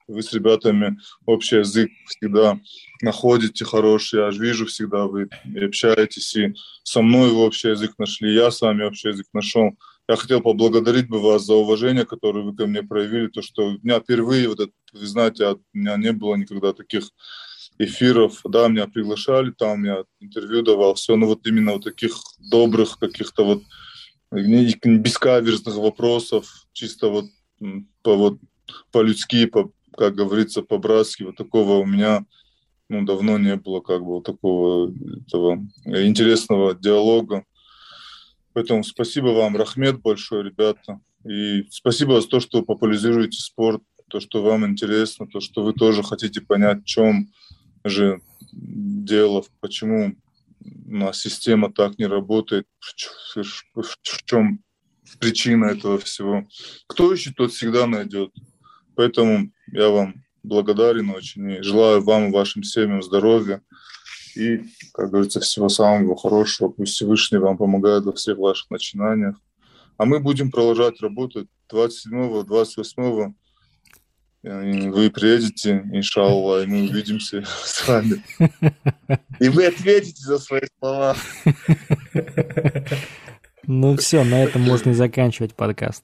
вы с ребятами общий язык всегда находите хороший, я же вижу всегда, вы общаетесь, и со мной вы общий язык нашли, я с вами общий язык нашел. Я хотел поблагодарить бы вас за уважение, которое вы ко мне проявили, то, что у меня впервые, вот это, вы знаете, у меня не было никогда таких эфиров, да, меня приглашали, там я интервью давал, все, но вот именно вот таких добрых каких-то вот бескаверзных вопросов, чисто вот по вот по-людски, по, как говорится, по-братски, вот такого у меня ну, давно не было как бы вот такого этого интересного диалога. Поэтому спасибо вам, Рахмет, большое, ребята. И спасибо за то, что популяризируете спорт, то, что вам интересно, то, что вы тоже хотите понять, в чем же дело, почему у нас система так не работает, в, в, в чем причина этого всего. Кто ищет, тот всегда найдет. Поэтому я вам благодарен очень и желаю вам и вашим семьям здоровья и, как говорится, всего самого хорошего. Пусть Всевышний вам помогает во всех ваших начинаниях. А мы будем продолжать работать 27-28 вы приедете, иншалла, и мы увидимся с вами. И вы ответите за свои слова. Ну все, на этом можно и заканчивать подкаст.